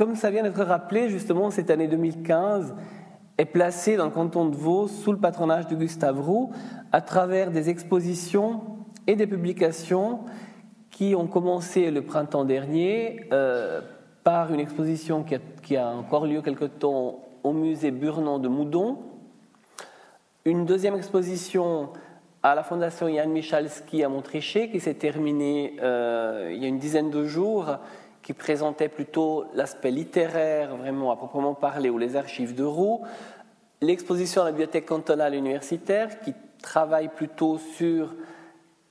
comme ça vient d'être rappelé, justement, cette année 2015 est placée dans le canton de Vaud sous le patronage de Gustave Roux à travers des expositions et des publications qui ont commencé le printemps dernier euh, par une exposition qui a, encore lieu quelque temps au musée Burnon de Moudon, une deuxième exposition à la Fondation Yann Michalski à Montrichet qui s'est terminée euh, il y a une dizaine de jours, qui présentait plutôt l'aspect littéraire, vraiment à proprement parler, ou les archives de Roux, l'exposition à la bibliothèque cantonale universitaire qui travaille plutôt sur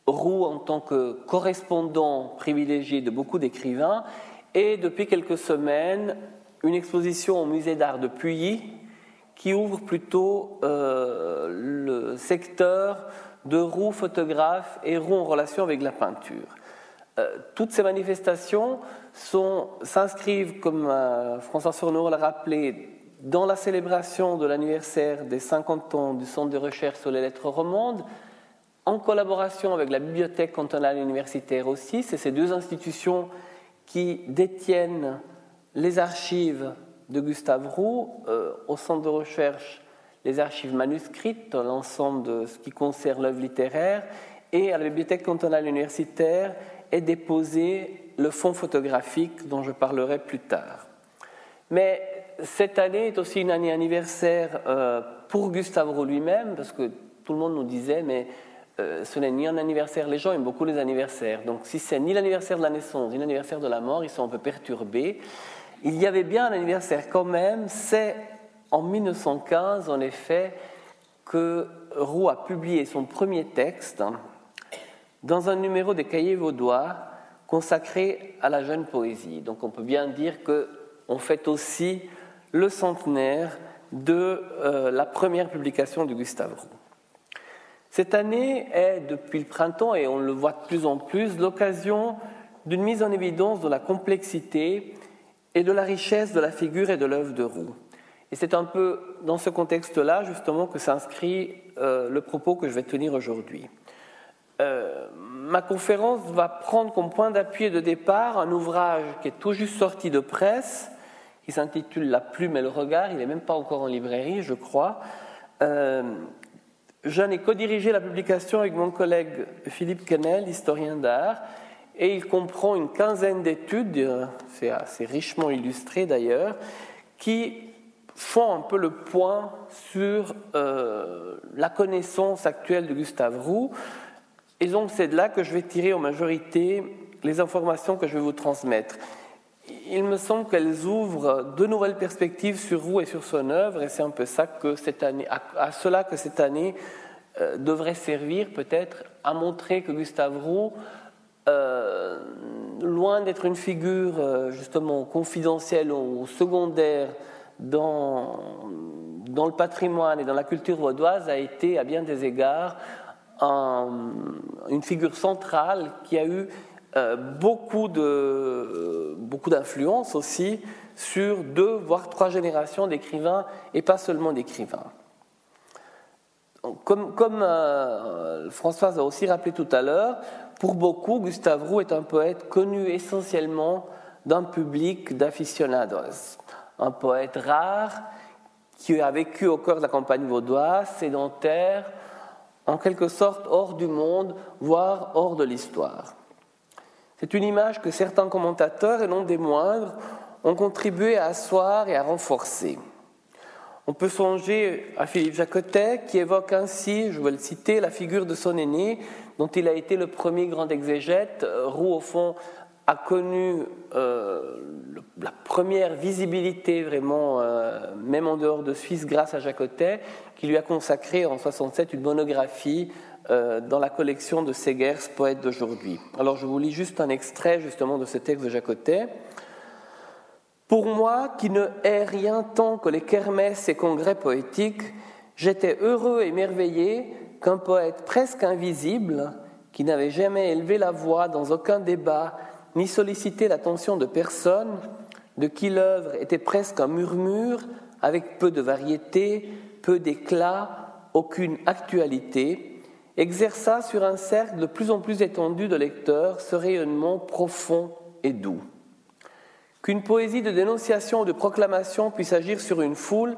Roux en tant que correspondant privilégié de beaucoup d'écrivains, et depuis quelques semaines, une exposition au musée d'art de Puyi qui ouvre plutôt euh, le secteur de Roux photographe et Roux en relation avec la peinture. Euh, toutes ces manifestations s'inscrivent, comme euh, François Sourneau l'a rappelé, dans la célébration de l'anniversaire des 50 ans du Centre de recherche sur les lettres romandes, en collaboration avec la Bibliothèque cantonale universitaire aussi. C'est ces deux institutions qui détiennent les archives de Gustave Roux euh, au centre de recherche les archives manuscrites, l'ensemble de ce qui concerne l'œuvre littéraire, et à la Bibliothèque cantonale universitaire est déposé le fonds photographique dont je parlerai plus tard. Mais cette année est aussi une année anniversaire euh, pour Gustave Roux lui-même, parce que tout le monde nous disait, mais euh, ce n'est ni un anniversaire, les gens aiment beaucoup les anniversaires, donc si c'est ni l'anniversaire de la naissance, ni l'anniversaire de la mort, ils sont un peu perturbés. Il y avait bien un anniversaire quand même, c'est en 1915 en effet que Roux a publié son premier texte dans un numéro des Cahiers Vaudois consacré à la jeune poésie. Donc on peut bien dire qu'on fête aussi le centenaire de euh, la première publication de Gustave Roux. Cette année est, depuis le printemps, et on le voit de plus en plus, l'occasion d'une mise en évidence de la complexité et de la richesse de la figure et de l'œuvre de Roux. Et c'est un peu dans ce contexte-là, justement, que s'inscrit euh, le propos que je vais tenir aujourd'hui. Euh, ma conférence va prendre comme point d'appui et de départ un ouvrage qui est tout juste sorti de presse, qui s'intitule La plume et le regard. Il n'est même pas encore en librairie, je crois. Euh, J'en ai co-dirigé la publication avec mon collègue Philippe Kennel, historien d'art, et il comprend une quinzaine d'études, c'est assez richement illustré d'ailleurs, qui font un peu le point sur euh, la connaissance actuelle de Gustave Roux. Et donc c'est de là que je vais tirer en majorité les informations que je vais vous transmettre. Il me semble qu'elles ouvrent de nouvelles perspectives sur Roux et sur son œuvre, et c'est un peu ça que à, cela que cette année euh, devrait servir peut-être à montrer que Gustave Roux, euh, loin d'être une figure euh, justement confidentielle ou secondaire dans, dans le patrimoine et dans la culture vaudoise, a été à bien des égards une figure centrale qui a eu euh, beaucoup de beaucoup d'influence aussi sur deux voire trois générations d'écrivains et pas seulement d'écrivains. Comme, comme euh, Françoise a aussi rappelé tout à l'heure, pour beaucoup, Gustave Roux est un poète connu essentiellement d'un public d'aficionados, un poète rare qui a vécu au cœur de la campagne vaudoise, sédentaire, en quelque sorte hors du monde, voire hors de l'histoire. C'est une image que certains commentateurs, et non des moindres, ont contribué à asseoir et à renforcer. On peut songer à Philippe Jacotet qui évoque ainsi, je vais le citer, la figure de son aîné, dont il a été le premier grand exégète. Roux, au fond, a connu euh, la première visibilité vraiment, euh, même en dehors de Suisse, grâce à Jacotet, qui lui a consacré en 67 une monographie euh, dans la collection de Segers, poète d'aujourd'hui. Alors je vous lis juste un extrait justement de ce texte de Jacotet. Pour moi, qui ne hais rien tant que les kermesses et congrès poétiques, j'étais heureux et merveillé qu'un poète presque invisible, qui n'avait jamais élevé la voix dans aucun débat, ni sollicité l'attention de personne, de qui l'œuvre était presque un murmure, avec peu de variété, peu d'éclat, aucune actualité, exerça sur un cercle de plus en plus étendu de lecteurs ce rayonnement profond et doux. Qu'une poésie de dénonciation ou de proclamation puisse agir sur une foule,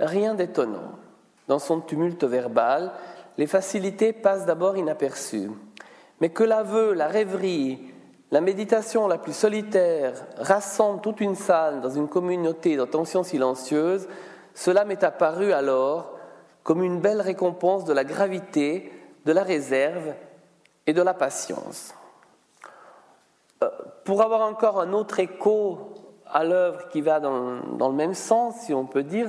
rien d'étonnant. Dans son tumulte verbal, les facilités passent d'abord inaperçues. Mais que l'aveu, la rêverie, la méditation la plus solitaire rassemble toute une salle dans une communauté d'attention silencieuse, cela m'est apparu alors comme une belle récompense de la gravité, de la réserve et de la patience. Euh, pour avoir encore un autre écho à l'œuvre qui va dans, le même sens, si on peut dire,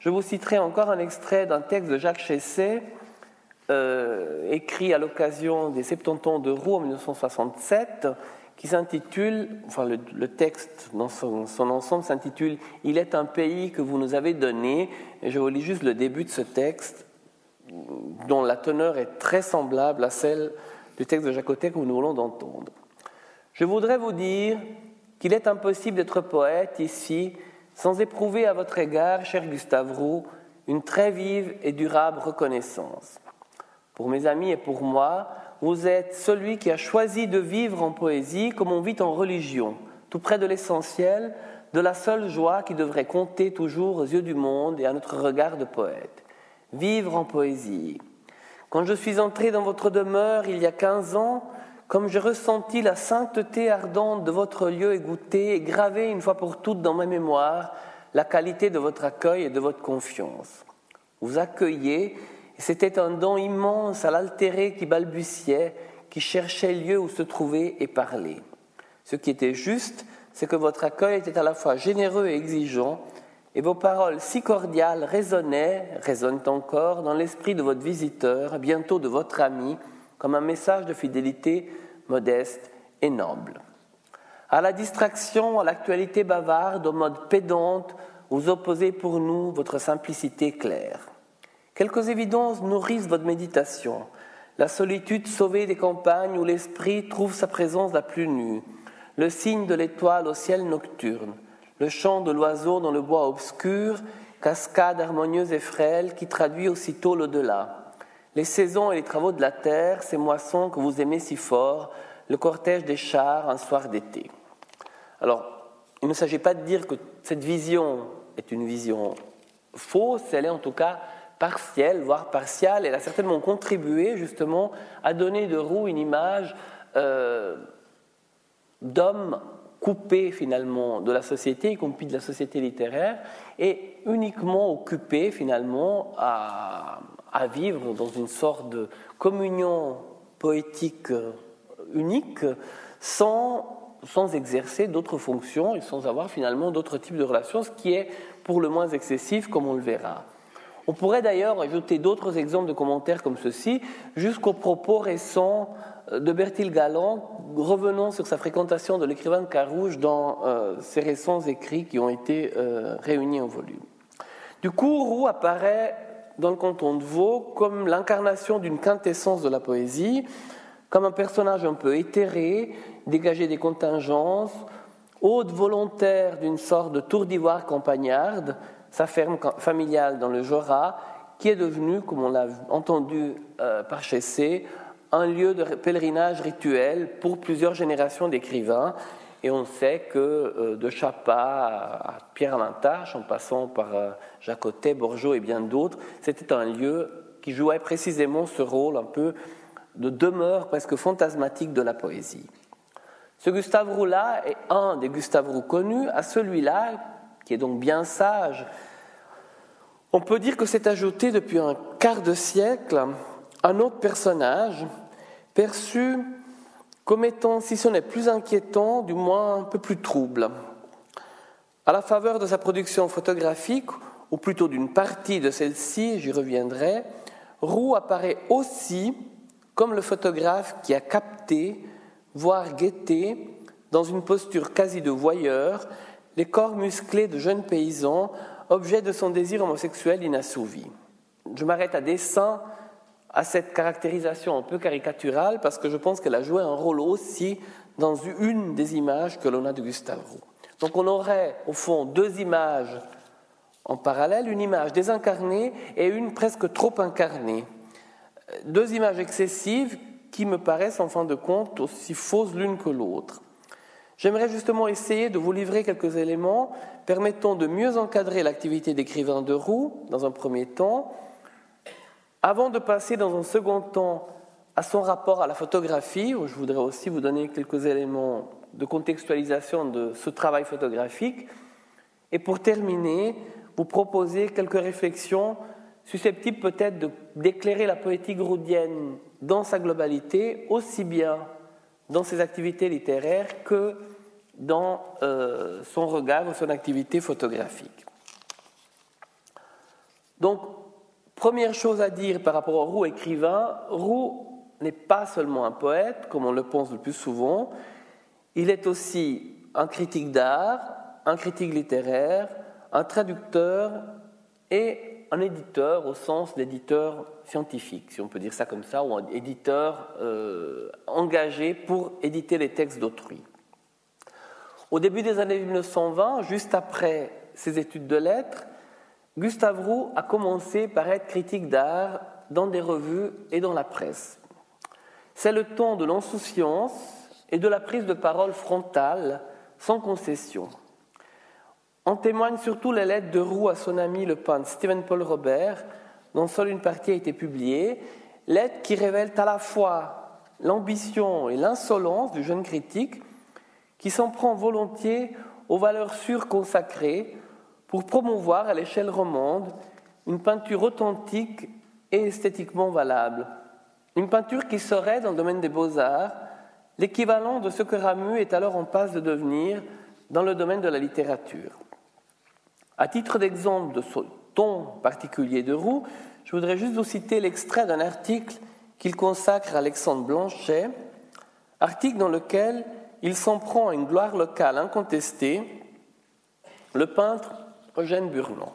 je vous citerai encore un extrait d'un texte de Jacques Chesset, euh, écrit à l'occasion des 70 ans de Roux en 1967, qui s'intitule, enfin le, texte dans son, ensemble s'intitule Il est un pays que vous nous avez donné, et je vous lis juste le début de ce texte, dont la teneur est très semblable à celle du texte de Jacotet que nous voulons d'entendre. Je voudrais vous dire qu'il est impossible d'être poète ici sans éprouver à votre égard, cher Gustave Roux, une très vive et durable reconnaissance. Pour mes amis et pour moi, vous êtes celui qui a choisi de vivre en poésie comme on vit en religion, tout près de l'essentiel, de la seule joie qui devrait compter toujours aux yeux du monde et à notre regard de poète. Vivre en poésie. Quand je suis entré dans votre demeure il y a quinze ans, comme j'ai ressenti la sainteté ardente de votre lieu goûté et gravé une fois pour toutes dans ma mémoire la qualité de votre accueil et de votre confiance. Vous accueillez c'était un don immense à l'altéré qui balbutiait, qui cherchait lieu où se trouver et parler. Ce qui était juste, c'est que votre accueil était à la fois généreux et exigeant, et vos paroles si cordiales résonnaient, résonnent encore, dans l'esprit de votre visiteur, bientôt de votre ami, comme un message de fidélité modeste et noble. À la distraction, à l'actualité bavarde, au mode pédante, vous opposez pour nous votre simplicité claire. Quelques évidences nourrissent votre méditation. La solitude sauvée des campagnes où l'esprit trouve sa présence la plus nue, le signe de l'étoile au ciel nocturne, le chant de l'oiseau dans le bois obscur, cascade harmonieuse et frêle qui traduit aussitôt l'au-delà, les saisons et les travaux de la terre, ces moissons que vous aimez si fort, le cortège des chars un soir d'été. Alors, il ne s'agit pas de dire que cette vision est une vision fausse, elle est en tout cas partielle, voire partiale. Elle a certainement contribué justement à donner de Roux une image euh, d'homme coupé finalement de la société, y compris de la société littéraire, et uniquement occupé finalement à, vivre dans une sorte de communion poétique unique sans, sans exercer d'autres fonctions et sans avoir finalement d'autres types de relations, ce qui est pour le moins excessif, comme on le verra. On pourrait d'ailleurs ajouter d'autres exemples de commentaires comme ceci, jusqu'aux propos récents euh, de Bertil Galland, revenant sur sa fréquentation de l'écrivain de Carouge dans euh, ses récents écrits qui ont été euh, réunis en volume. Du coup, Roux apparaît dans le canton de Vaud comme l'incarnation d'une quintessence de la poésie, comme un personnage un peu éthéré, dégagé des contingences, hôte volontaire d'une sorte de tour d'ivoire campagnarde, sa ferme familiale dans le Jura, qui est devenue, comme on l'a entendu euh, par Chessé, un lieu de pèlerinage rituel pour plusieurs générations d'écrivains. Et on sait que euh, de Chapa à Pierre Alintache, en passant par euh, Jacotet, Borgeot et bien d'autres, c'était un lieu qui jouait précisément ce rôle un peu de demeure presque fantasmatique de la poésie. Ce Gustave Roux-là est un des Gustave Roux connus, à celui-là qui est donc bien sage, on peut dire que c'est ajouté depuis un quart de siècle un autre personnage perçu comme étant, si ce n'est plus inquiétant, du moins un peu plus trouble. À la faveur de sa production photographique, ou plutôt d'une partie de celle-ci, j'y reviendrai, Roux apparaît aussi comme le photographe qui a capté, voire guetté, dans une posture quasi de voyeur, les corps musclés de jeunes paysans, objet de son désir homosexuel inassouvi. Je m'arrête à dessein à cette caractérisation un peu caricaturale parce que je pense qu'elle a joué un rôle aussi dans une des images que l'on a de Gustave Roux. Donc on aurait au fond deux images en parallèle, une image désincarnée et une presque trop incarnée. Deux images excessives qui me paraissent en fin de compte aussi fausses l'une que l'autre. J'aimerais justement essayer de vous livrer quelques éléments permettant de mieux encadrer l'activité d'écrivain de Roux dans un premier temps, avant de passer dans un second temps à son rapport à la photographie, où je voudrais aussi vous donner quelques éléments de contextualisation de ce travail photographique, et pour terminer, vous proposer quelques réflexions susceptibles peut-être d'éclairer la poétique roudienne dans sa globalité, aussi bien dans ses activités littéraires que dans euh, son regard ou son activité photographique. Donc, Première chose à dire par rapport au Roux écrivain, Roux n'est pas seulement un poète, comme on le pense le plus souvent, il est aussi un critique d'art, un critique littéraire, un traducteur et un éditeur au sens d'éditeur scientifique, si on peut dire ça comme ça, ou un éditeur euh, engagé pour éditer les textes d'autrui. Au début des années 1920, juste après ses études de lettres, Gustave Roux a commencé par être critique d'art dans des revues et dans la presse. C'est le temps de l'insouciance et de la prise de parole frontale, sans concession. En témoignent surtout les lettres de Roux à son ami le peintre Stephen Paul Robert, dont seule une partie a été publiée, lettres qui révèlent à la fois l'ambition et l'insolence du jeune critique qui s'en prend volontiers aux valeurs sûres consacrées, pour promouvoir à l'échelle romande une peinture authentique et esthétiquement valable. Une peinture qui serait, dans le domaine des beaux-arts, l'équivalent de ce que Ramu est alors en passe de devenir dans le domaine de la littérature. À titre d'exemple de ton particulier de Roux, je voudrais juste vous citer l'extrait d'un article qu'il consacre à Alexandre Blanchet, article dans lequel il s'en prend à une gloire locale incontestée, le peintre Eugène Burland.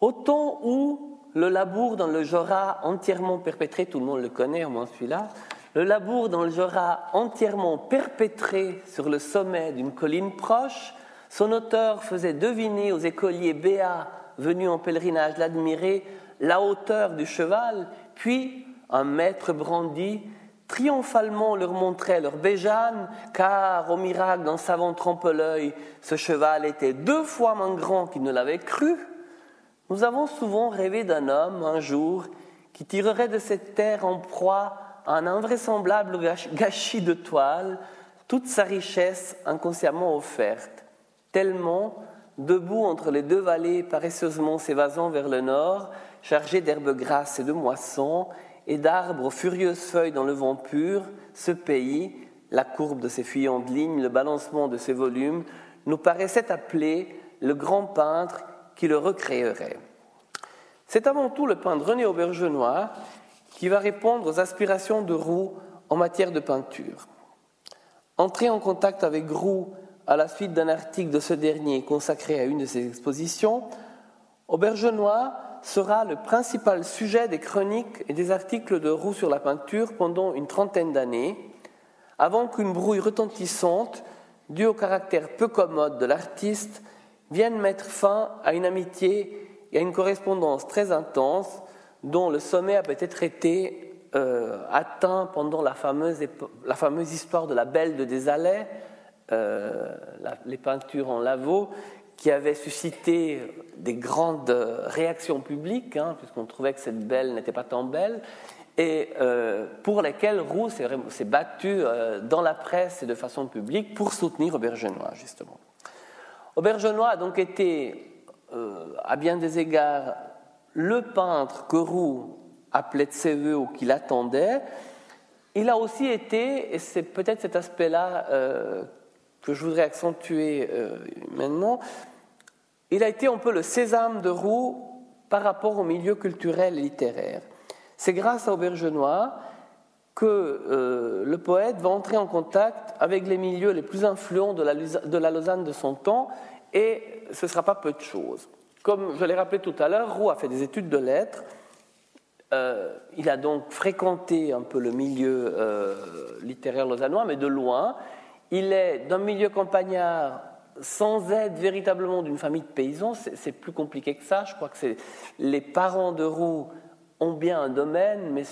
Au temps où le labour dans le Jura entièrement perpétré, tout le monde le connaît, au moins celui-là, le labour dans le Jura entièrement perpétré sur le sommet d'une colline proche, son auteur faisait deviner aux écoliers béats venus en pèlerinage l'admirer la hauteur du cheval, puis un maître brandi triomphalement leur montrait leur béjane, car au miracle d'un savant trompe-l'œil, ce cheval était deux fois moins grand qu'il ne l'avait cru. Nous avons souvent rêvé d'un homme, un jour, qui tirerait de cette terre en proie un invraisemblable gâchis de toile, toute sa richesse inconsciemment offerte, tellement, debout entre les deux vallées paresseusement s'évasant vers le nord, chargé d'herbes grasses et de moissons, et d'arbres furieuses feuilles dans le vent pur, ce pays, la courbe de ses fuyantes lignes, le balancement de ses volumes, nous paraissait appeler le grand peintre qui le recréerait. C'est avant tout le peintre René Aubergenois qui va répondre aux aspirations de Roux en matière de peinture. Entré en contact avec Roux à la suite d'un article de ce dernier consacré à une de ses expositions, Aubergenois sera le principal sujet des chroniques et des articles de Roux sur la peinture pendant une trentaine d'années, avant qu'une brouille retentissante, due au caractère peu commode de l'artiste, vienne mettre fin à une amitié et à une correspondance très intense dont le sommet a peut-être été euh, atteint pendant la fameuse, histoire de la Belle de Desalais, euh, les peintures en lavaux, qui avait suscité des grandes réactions publiques, hein, puisqu'on trouvait que cette belle n'était pas tant belle, et euh, pour lesquelles Roux s'est battu euh, dans la presse et de façon publique pour soutenir Aubergenois, justement. Aubergenois a donc été, euh, à bien des égards, le peintre que Roux appelait de ses voeux ou qu'il attendait. Il a aussi été, et c'est peut-être cet aspect-là que je voudrais accentuer maintenant, il a été un peu le sésame de Roux par rapport au milieu culturel et littéraire. C'est grâce à Aubergenois que euh, le poète va entrer en contact avec les milieux les plus influents de la, Lausanne de son temps, et ce ne sera pas peu de choses. Comme je l'ai rappelé tout à l'heure, Roux a fait des études de lettres. Euh, il a donc fréquenté un peu le milieu euh, littéraire lausannois, mais de loin. Il est d'un milieu campagnard sans être véritablement d'une famille de paysans, c'est plus compliqué que ça. Je crois que les parents de Roux ont bien un domaine, mais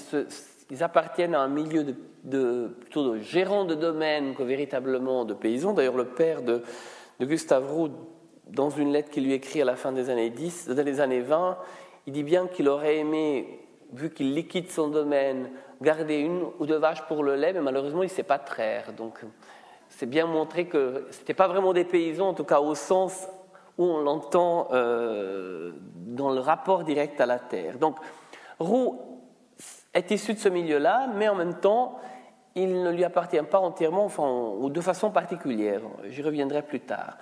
ils appartiennent à un milieu de, plutôt de gérants de domaine que véritablement de paysans. D'ailleurs, le père de, de Gustave Roux, dans une lettre qu'il lui écrit à la fin des années 10, des années 20, il dit bien qu'il aurait aimé, vu qu'il liquide son domaine, garder une ou deux vaches pour le lait, mais malheureusement, il ne sait pas traire. Donc, c'est bien montré que ce n'était pas vraiment des paysans, en tout cas au sens où on l'entend euh, dans le rapport direct à la terre. Donc, Roux est issu de ce milieu-là, mais en même temps, il ne lui appartient pas entièrement, enfin, ou de façon particulière. J'y reviendrai plus tard.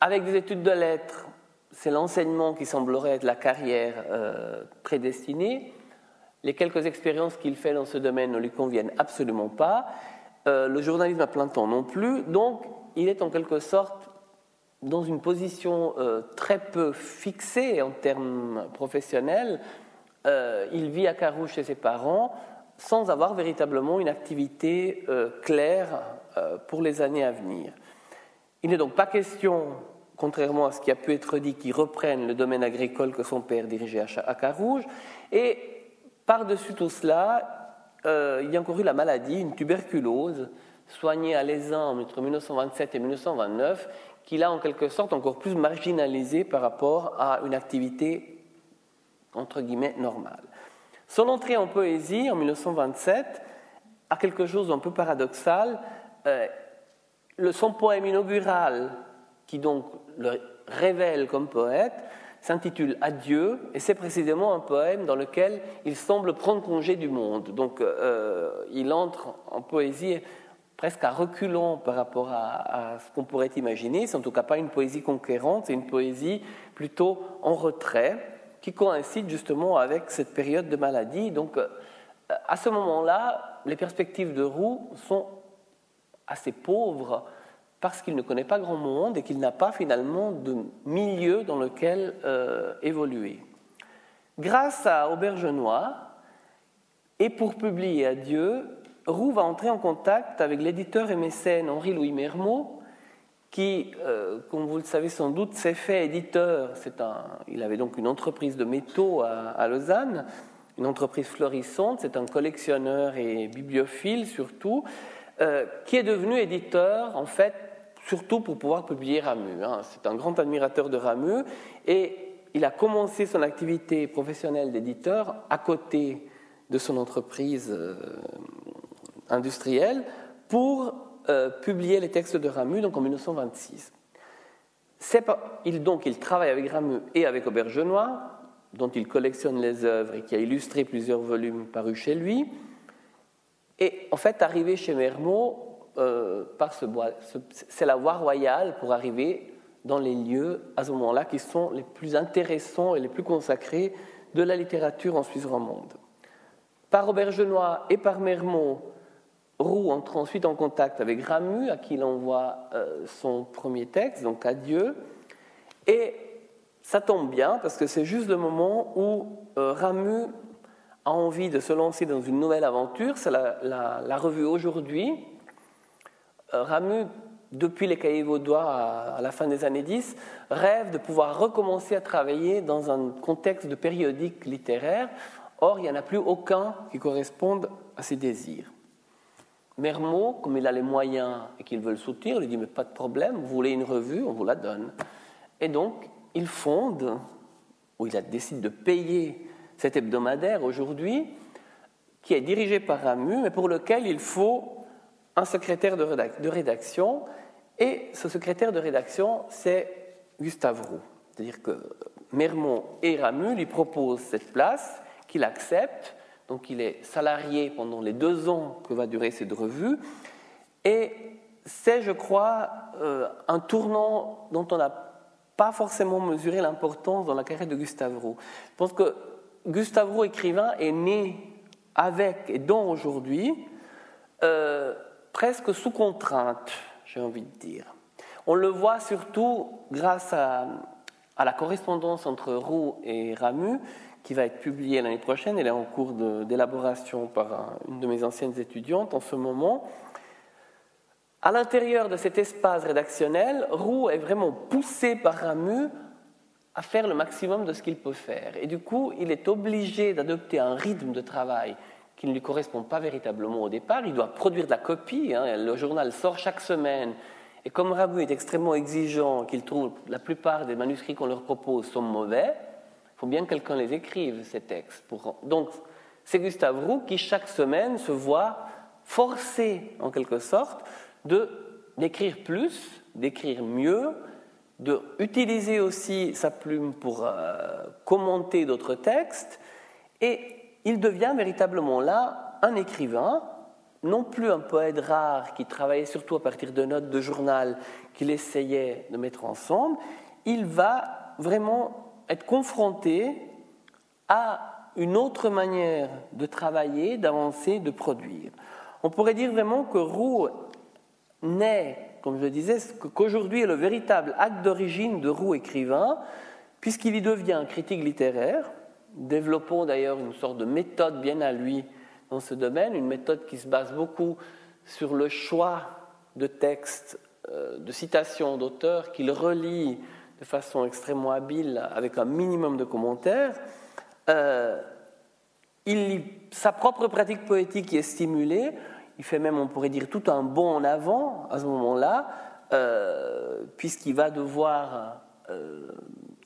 Avec des études de lettres, c'est l'enseignement qui semblerait être la carrière euh, prédestinée. Les quelques expériences qu'il fait dans ce domaine ne lui conviennent absolument pas. Euh, le journalisme à plein temps non plus. Donc, il est en quelque sorte dans une position euh, très peu fixée en termes professionnels. il vit à Carouge chez ses parents sans avoir véritablement une activité claire pour les années à venir. Il n'est donc pas question contrairement à ce qui a pu être dit, qu'il reprenne le domaine agricole que son père dirigeait à Carouge. Et par-dessus tout cela, euh, il y a encore eu la maladie, une tuberculose, soignée à l'Aisin entre 1927 et 1929, qui l'a en quelque sorte encore plus marginalisé par rapport à une activité entre guillemets normale. Son entrée en poésie en 1927 a quelque chose d'un peu paradoxal. Euh, son poème inaugural, qui donc le révèle comme poète, s'intitule Adieu, et c'est précisément un poème dans lequel il semble prendre congé du monde. Donc euh, il entre en poésie presque à reculons par rapport à, ce qu'on pourrait imaginer. C'est en tout cas pas une poésie conquérante, c'est une poésie plutôt en retrait, qui coïncide justement avec cette période de maladie. Donc euh, à ce moment-là, les perspectives de Roux sont assez pauvres parce qu'il ne connaît pas grand monde et qu'il n'a pas finalement de milieu dans lequel euh, évoluer. Grâce à Aubergenois, et pour publier Adieu, Roux va entrer en contact avec l'éditeur et mécène Henri-Louis Mermot, qui, euh, comme vous le savez sans doute, s'est fait éditeur. Un, il avait donc une entreprise de métaux à, Lausanne, une entreprise florissante. C'est un collectionneur et bibliophile surtout, euh, qui est devenu éditeur en fait surtout pour pouvoir publier Ramu. Hein. C'est un grand admirateur de Ramu et il a commencé son activité professionnelle d'éditeur à côté de son entreprise euh, industrielle pour euh, publier les textes de Ramu donc en 1926. il, donc, il travaille avec Ramu et avec Aubergenois, dont il collectionne les œuvres et qui a illustré plusieurs volumes parus chez lui. Et en fait, arrivé chez Mermot, euh, par ce bois. C'est la voie royale pour arriver dans les lieux à ce moment-là qui sont les plus intéressants et les plus consacrés de la littérature en Suisse romande. Par Aubergenois et par Mermont, Roux entre ensuite en contact avec Ramu, à qui il envoie euh, son premier texte, donc Adieu. Et ça tombe bien parce que c'est juste le moment où euh, Ramu a envie de se lancer dans une nouvelle aventure. C'est la, revue Aujourd'hui, Ramu, depuis les cahiers vaudois à la fin des années 10, rêve de pouvoir recommencer à travailler dans un contexte de périodique littéraire. Or, il n'y en a plus aucun qui corresponde à ses désirs. Mermot, comme il a les moyens et qu'il veut le soutenir, lui dit Mais pas de problème, vous voulez une revue, on vous la donne. Et donc, il fonde, ou il décide de payer cet hebdomadaire aujourd'hui, qui est dirigé par Ramu, mais pour lequel il faut un secrétaire de, rédaction, et ce secrétaire de rédaction, c'est Gustave Roux. C'est-à-dire que Mermont et Ramu lui proposent cette place, qu'il accepte, donc il est salarié pendant les deux ans que va durer cette revue, et c'est, je crois, euh, un tournant dont on n'a pas forcément mesuré l'importance dans la carrière de Gustave Roux. Je pense que Gustave Roux, écrivain, est né avec et dont aujourd'hui euh, presque sous contrainte, j'ai envie de dire. On le voit surtout grâce à, la correspondance entre Roux et Ramu, qui va être publiée l'année prochaine. Elle est en cours d'élaboration par une de mes anciennes étudiantes en ce moment. À l'intérieur de cet espace rédactionnel, Roux est vraiment poussé par Ramu à faire le maximum de ce qu'il peut faire. Et du coup, il est obligé d'adopter un rythme de travail qui ne lui correspond pas véritablement au départ. Il doit produire de la copie. Hein. Le journal sort chaque semaine. Et comme Rabu est extrêmement exigeant, qu'il trouve la plupart des manuscrits qu'on leur propose sont mauvais, il faut bien que quelqu'un les écrive, ces textes. Donc, c'est Gustave Roux qui, chaque semaine, se voit forcé, en quelque sorte, d'écrire plus, d'écrire mieux, d'utiliser aussi sa plume pour euh, commenter d'autres textes, et il devient véritablement là un écrivain, non plus un poète rare qui travaillait surtout à partir de notes de journal qu'il essayait de mettre ensemble, il va vraiment être confronté à une autre manière de travailler, d'avancer, de produire. On pourrait dire vraiment que Roux naît, comme je le disais, qu'aujourd'hui est le véritable acte d'origine de Roux écrivain, puisqu'il y devient critique littéraire, développant d'ailleurs une sorte de méthode bien à lui dans ce domaine, une méthode qui se base beaucoup sur le choix de textes, euh, de citations d'auteurs qu'il relie de façon extrêmement habile avec un minimum de commentaires. Euh, sa propre pratique poétique est stimulée. Il fait même, on pourrait dire, tout un bond en avant à ce moment-là, euh, puisqu'il va devoir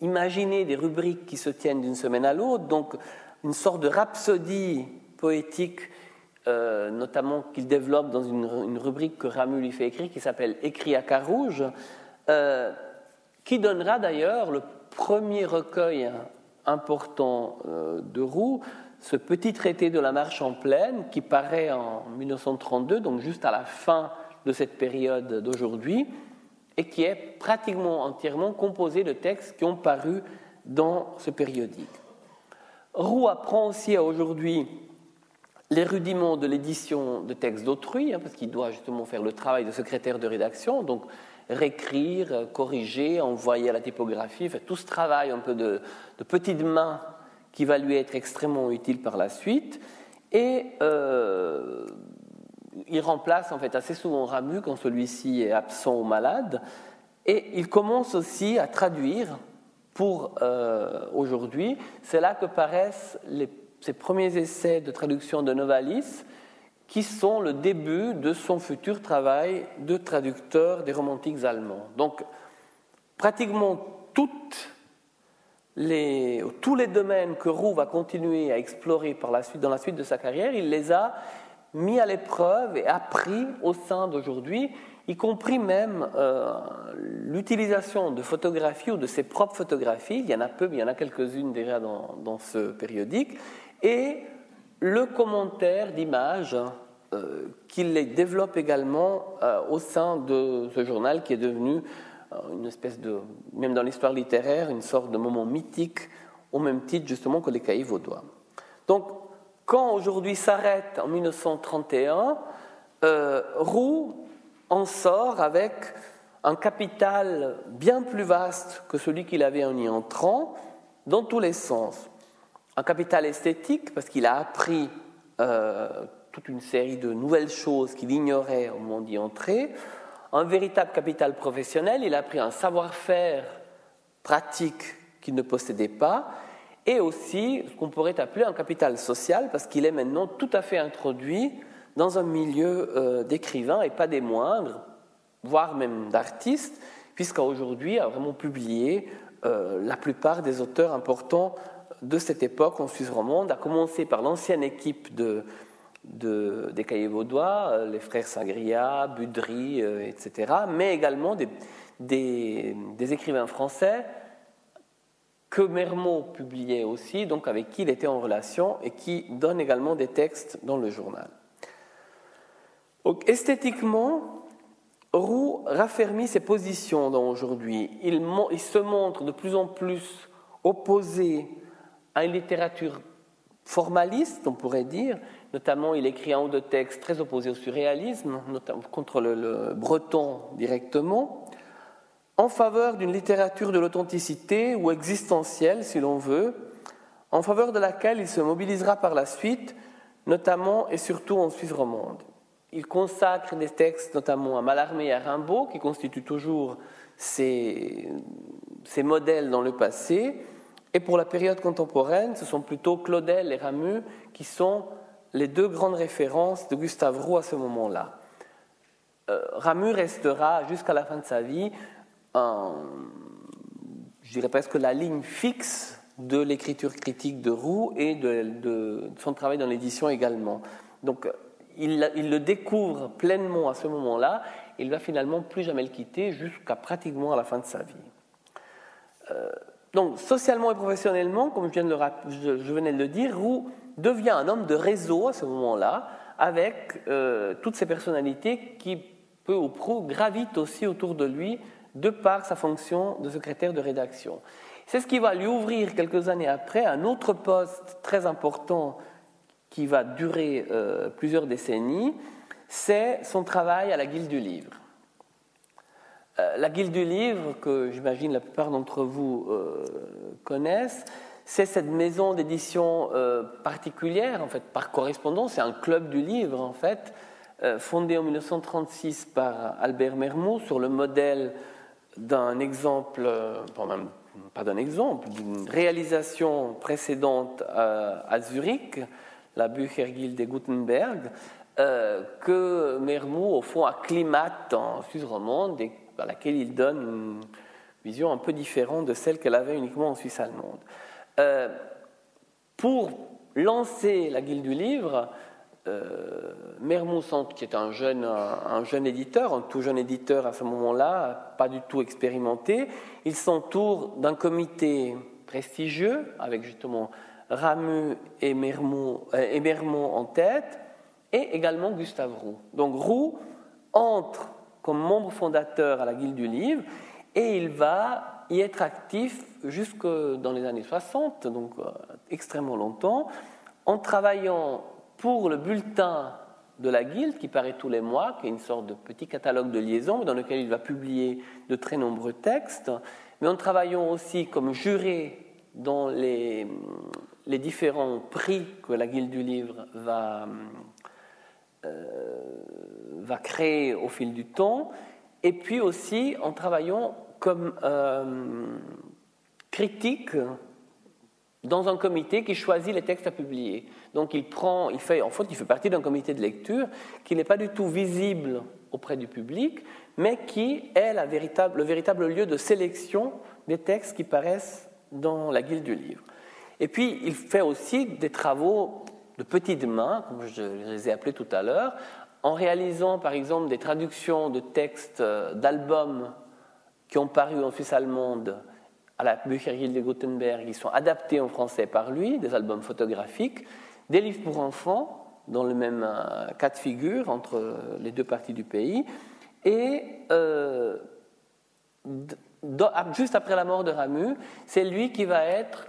imaginer des rubriques qui se tiennent d'une semaine à l'autre, donc une sorte de rhapsodie poétique, euh, notamment qu'il développe dans une, rubrique que Ramu lui fait écrire, qui s'appelle Écrit à Carouge, qui donnera d'ailleurs le premier recueil important de Roux, ce petit traité de la marche en plaine qui paraît en 1932, donc juste à la fin de cette période d'aujourd'hui, et qui est pratiquement entièrement composé de textes qui ont paru dans ce périodique. Roux apprend aussi à aujourd'hui les rudiments de l'édition de textes d'autrui, hein, parce qu'il doit justement faire le travail de secrétaire de rédaction, donc réécrire, corriger, envoyer à la typographie, faire tout ce travail un peu de, de petites mains qui va lui être extrêmement utile par la suite. Et euh, il remplace en fait assez souvent Ramu quand celui-ci est absent ou malade. Et il commence aussi à traduire pour euh, aujourd'hui. C'est là que paraissent ses premiers essais de traduction de Novalis, qui sont le début de son futur travail de traducteur des romantiques allemands. Donc, pratiquement tous les domaines que Roux va continuer à explorer par la suite, dans la suite de sa carrière, il les a mis à l'épreuve et appris au sein d'aujourd'hui, y compris même euh, l'utilisation de photographies ou de ses propres photographies, il y en a peu, mais il y en a quelques-unes déjà dans, ce périodique, et le commentaire d'images euh, qu'il développe également euh, au sein de ce journal qui est devenu une espèce de, même dans l'histoire littéraire, une sorte de moment mythique, au même titre justement que les cahiers vaudois. Donc, quand aujourd'hui s'arrête en 1931, euh, Roux en sort avec un capital bien plus vaste que celui qu'il avait en y entrant, dans tous les sens. Un capital esthétique, parce qu'il a appris euh, toute une série de nouvelles choses qu'il ignorait au moment d'y entrer, un véritable capital professionnel, il a pris un savoir-faire pratique qu'il ne possédait pas, et aussi ce qu'on pourrait appeler un capital social, parce qu'il est maintenant tout à fait introduit dans un milieu euh, d'écrivains, et pas des moindres, voire même d'artistes, puisqu'à aujourd'hui a vraiment publié euh, la plupart des auteurs importants de cette époque en Suisse romande, à commencer par l'ancienne équipe de des cahiers vaudois, euh, les frères Sagria, Budry, etc., mais également des, écrivains français que Mermot publiait aussi, donc avec qui il était en relation et qui donnent également des textes dans le journal. Esthétiquement, Roux raffermit ses positions dans aujourd'hui. Il, il, se montre de plus en plus opposé à une littérature formaliste, on pourrait dire, Notamment, il écrit un ou deux textes très opposés au surréalisme, notamment contre le, breton directement, en faveur d'une littérature de l'authenticité ou existentielle, si l'on veut, en faveur de laquelle il se mobilisera par la suite, notamment et surtout en Suisse romande. Il consacre des textes notamment à Mallarmé et à Rimbaud, qui constituent toujours ses, modèles dans le passé. Et pour la période contemporaine, ce sont plutôt Claudel et Ramu qui sont les deux grandes références de Gustave Roux à ce moment-là. Euh, Ramu restera jusqu'à la fin de sa vie, je dirais presque la ligne fixe de l'écriture critique de Roux et de, son travail dans l'édition également. Donc il, le découvre pleinement à ce moment-là, il va finalement plus jamais le quitter jusqu'à pratiquement à la fin de sa vie. Euh, donc socialement et professionnellement, comme je, venais de le dire, Roux devient un homme de réseau à ce moment-là, avec euh, toutes ces personnalités qui, peu ou prou, gravitent aussi autour de lui de par sa fonction de secrétaire de rédaction. C'est ce qui va lui ouvrir quelques années après un autre poste très important qui va durer euh, plusieurs décennies, c'est son travail à la Guilde du Livre. Euh, la Guilde du Livre, que j'imagine la plupart d'entre vous connaissent, c'est cette maison d'édition euh, particulière, en fait, par correspondance, c'est un club du livre, en fait, euh, fondé en 1936 par Albert Mermoux sur le modèle d'un exemple, euh, pas d'un exemple, d'une réalisation précédente à, Zurich, la Büchergilde de Gutenberg, que Mermoux, au fond, acclimate en Suisse romande et à laquelle il donne une vision un peu différente de celle qu'elle avait uniquement en Suisse allemande. Euh, pour lancer la Guilde du Livre, euh, qui est un jeune, un jeune éditeur, un tout jeune éditeur à ce moment-là, pas du tout expérimenté, il s'entoure d'un comité prestigieux, avec justement Ramu et Mermont, euh, en tête, et également Gustave Roux. Donc Roux entre comme membre fondateur à la Guilde du Livre, et il va y être actif jusque dans les années 60, donc euh, extrêmement longtemps, en travaillant pour le bulletin de la Guilde qui paraît tous les mois, qui est une sorte de petit catalogue de liaison dans lequel il va publier de très nombreux textes, mais en travaillant aussi comme juré dans les, différents prix que la Guilde du Livre va, euh, va créer au fil du temps, et puis aussi en travaillant comme euh, critique dans un comité qui choisit les textes à publier. Donc il prend, il fait, en fait, il fait partie d'un comité de lecture qui n'est pas du tout visible auprès du public, mais qui est le véritable lieu de sélection des textes qui paraissent dans la guilde du livre. Et puis il fait aussi des travaux de petites mains, comme je les ai appelés tout à l'heure, en réalisant par exemple des traductions de textes euh, d'albums qui ont paru en Suisse allemande à la Büchergilde de Gutenberg, qui sont adaptés en français par lui, des albums photographiques, des livres pour enfants, dans le même euh, cas de figure entre les deux parties du pays. Et euh, juste après la mort de Ramu, c'est lui qui va être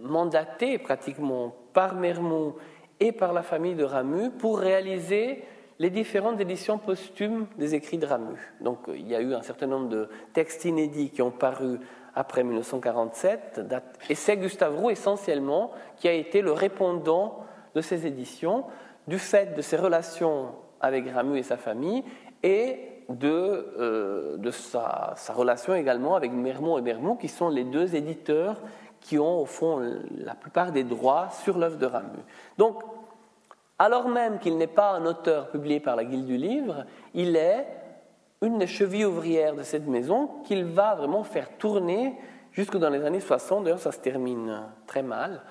mandaté pratiquement par Mermont et par la famille de Ramu pour réaliser les différentes éditions posthumes des écrits de Ramu. Donc il y a eu un certain nombre de textes inédits qui ont paru après 1947, et c'est Gustave Roux essentiellement qui a été le répondant de ces éditions, du fait de ses relations avec Ramu et sa famille, et de, euh, de sa, sa, relation également avec Mermont et Mermont, qui sont les deux éditeurs qui ont au fond la plupart des droits sur l'œuvre de Ramu. Donc alors même qu'il n'est pas un auteur publié par la Guilde du Livre, il est une des chevilles ouvrières de cette maison qu'il va vraiment faire tourner jusque dans les années 60. D'ailleurs, ça se termine très mal,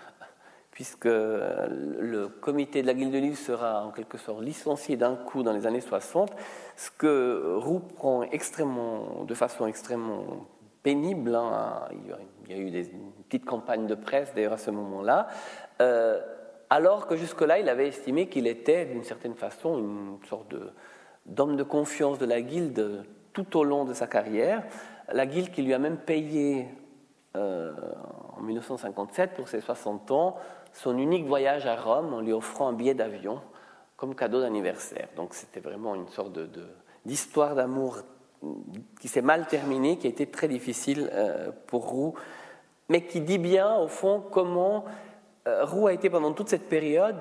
puisque le comité de la Guilde Livre sera en quelque sorte licencié d'un coup dans les années 60, ce que Roux prend extrêmement, de façon extrêmement pénible. Hein. Il y a eu des petites campagnes de presse d'ailleurs à ce moment-là. Euh, alors que jusque-là, il avait estimé qu'il était d'une certaine façon une sorte d'homme de, confiance de la Guilde tout au long de sa carrière. La Guilde qui lui a même payé euh, en 1957, pour ses 60 ans, son unique voyage à Rome en lui offrant un billet d'avion comme cadeau d'anniversaire. Donc c'était vraiment une sorte d'histoire d'amour qui s'est mal terminée, qui a été très difficile euh, pour Roux, mais qui dit bien, au fond, comment euh, Roux a été pendant toute cette période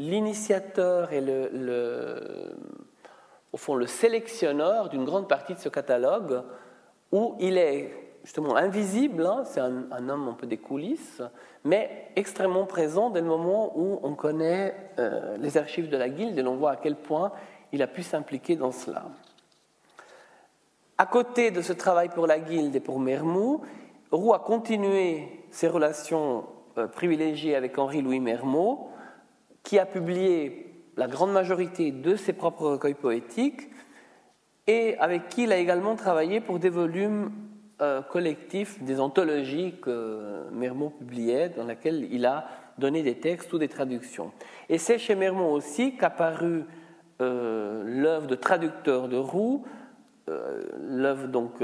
l'initiateur et le, au fond le sélectionneur d'une grande partie de ce catalogue où il est justement invisible, hein, c'est un, homme un peu des coulisses, mais extrêmement présent dès le moment où on connaît euh, les archives de la guilde et l'on voit à quel point il a pu s'impliquer dans cela. À côté de ce travail pour la guilde et pour Mermou, Roux a continué ses relations euh, privilégiées avec Henri-Louis Mermot, qui a publié la grande majorité de ses propres recueils poétiques et avec qui il a également travaillé pour des volumes euh, collectifs, des anthologies que Mermont publiait, dans lesquelles il a donné des textes ou des traductions. Et c'est chez Mermont aussi qu'apparut euh, l'œuvre de traducteur de Roux, euh, l'œuvre donc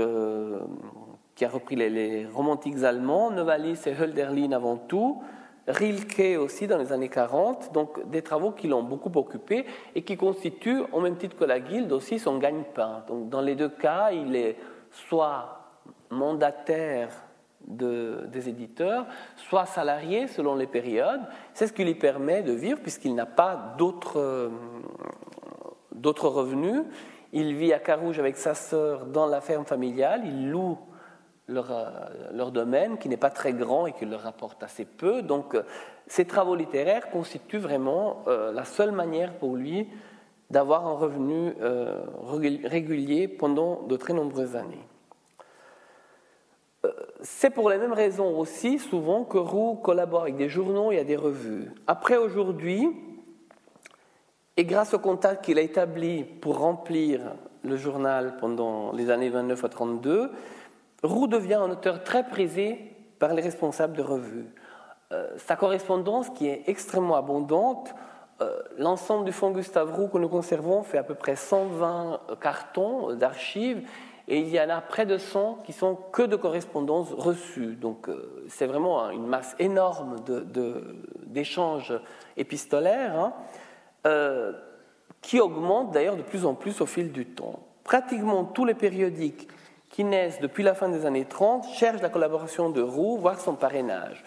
qui a repris les romantiques allemands, Novalis et Hölderlin avant tout, Rilke aussi dans les années 40, donc des travaux qui l'ont beaucoup occupé et qui constituent, au même titre que la Guilde, aussi son gagne-pain. Donc dans les deux cas, il est soit mandataire des éditeurs, soit salarié selon les périodes. C'est ce qui lui permet de vivre puisqu'il n'a pas d'autres revenus. Il vit à Carouge avec sa sœur dans la ferme familiale, il loue euh, leur, domaine, qui n'est pas très grand et qui leur rapporte assez peu. Donc, euh, ces travaux littéraires constituent vraiment euh, la seule manière pour lui d'avoir un revenu régulier pendant de très nombreuses années. C'est pour les mêmes raisons aussi souvent que Roux collabore avec des journaux et à des revues. Après aujourd'hui, et grâce au contact qu'il a établi pour remplir le journal pendant les années 29 à 32, Roux devient un auteur très prisé par les responsables de revues. Euh, sa correspondance, qui est extrêmement abondante, euh, l'ensemble du fonds Gustave Roux que nous conservons fait à peu près 120 cartons d'archives et il y en a près de 100 qui sont que de correspondances reçues. Donc euh, c'est vraiment une masse énorme d'échanges épistolaires hein, qui augmente d'ailleurs de plus en plus au fil du temps. Pratiquement tous les périodiques qui naissent depuis la fin des années 30 cherchent la collaboration de Roux, voire son parrainage.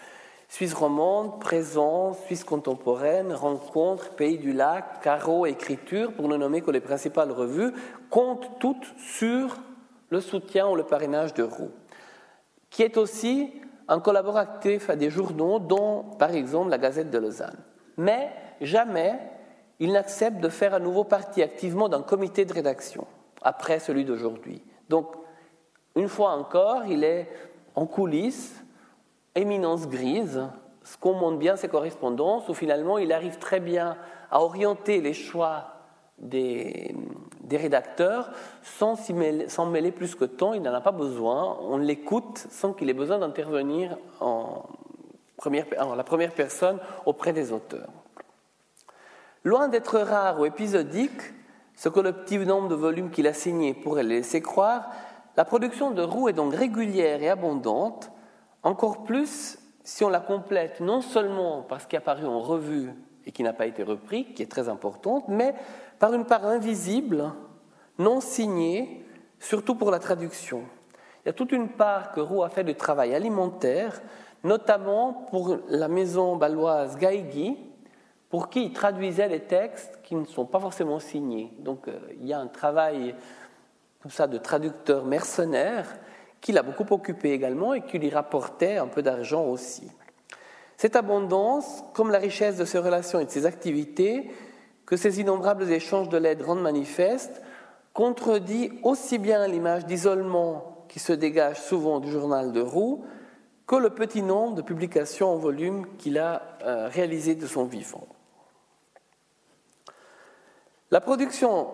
Suisse romande, présence, Suisse contemporaine, rencontre, Pays du Lac, Carreau, Écriture, pour ne nommer que les principales revues, comptent toutes sur le soutien ou le parrainage de Roux, qui est aussi un collaborateur à des journaux, dont par exemple la Gazette de Lausanne. Mais jamais il n'accepte de faire à nouveau partie activement d'un comité de rédaction, après celui d'aujourd'hui. Donc une fois encore, il est en coulisses, éminence grise, ce qu'on montre bien ses correspondances, où finalement il arrive très bien à orienter les choix des, rédacteurs sans, mêler, sans mêler plus que temps, il n'en a pas besoin, on l'écoute sans qu'il ait besoin d'intervenir en, en la première personne auprès des auteurs. Loin d'être rare ou épisodique, ce que le petit nombre de volumes qu'il a signés pourrait laisser croire, la production de roux est donc régulière et abondante, encore plus si on la complète non seulement parce est apparu en revue et qui n'a pas été repris, qui est très importante, mais par une part invisible, non signée, surtout pour la traduction. Il y a toute une part que Roux a fait de travail alimentaire, notamment pour la maison baloise Gaïgui, pour qui il traduisait les textes qui ne sont pas forcément signés. Donc euh, il y a un travail comme ça, de traducteur mercenaire, qui l'a beaucoup occupé également et qui lui rapportait un peu d'argent aussi. Cette abondance, comme la richesse de ses relations et de ses activités, que ces innombrables échanges de l'aide rendent manifestes, contredit aussi bien l'image d'isolement qui se dégage souvent du journal de Roux que le petit nombre de publications en volume qu'il a euh, réalisées de son vivant. La production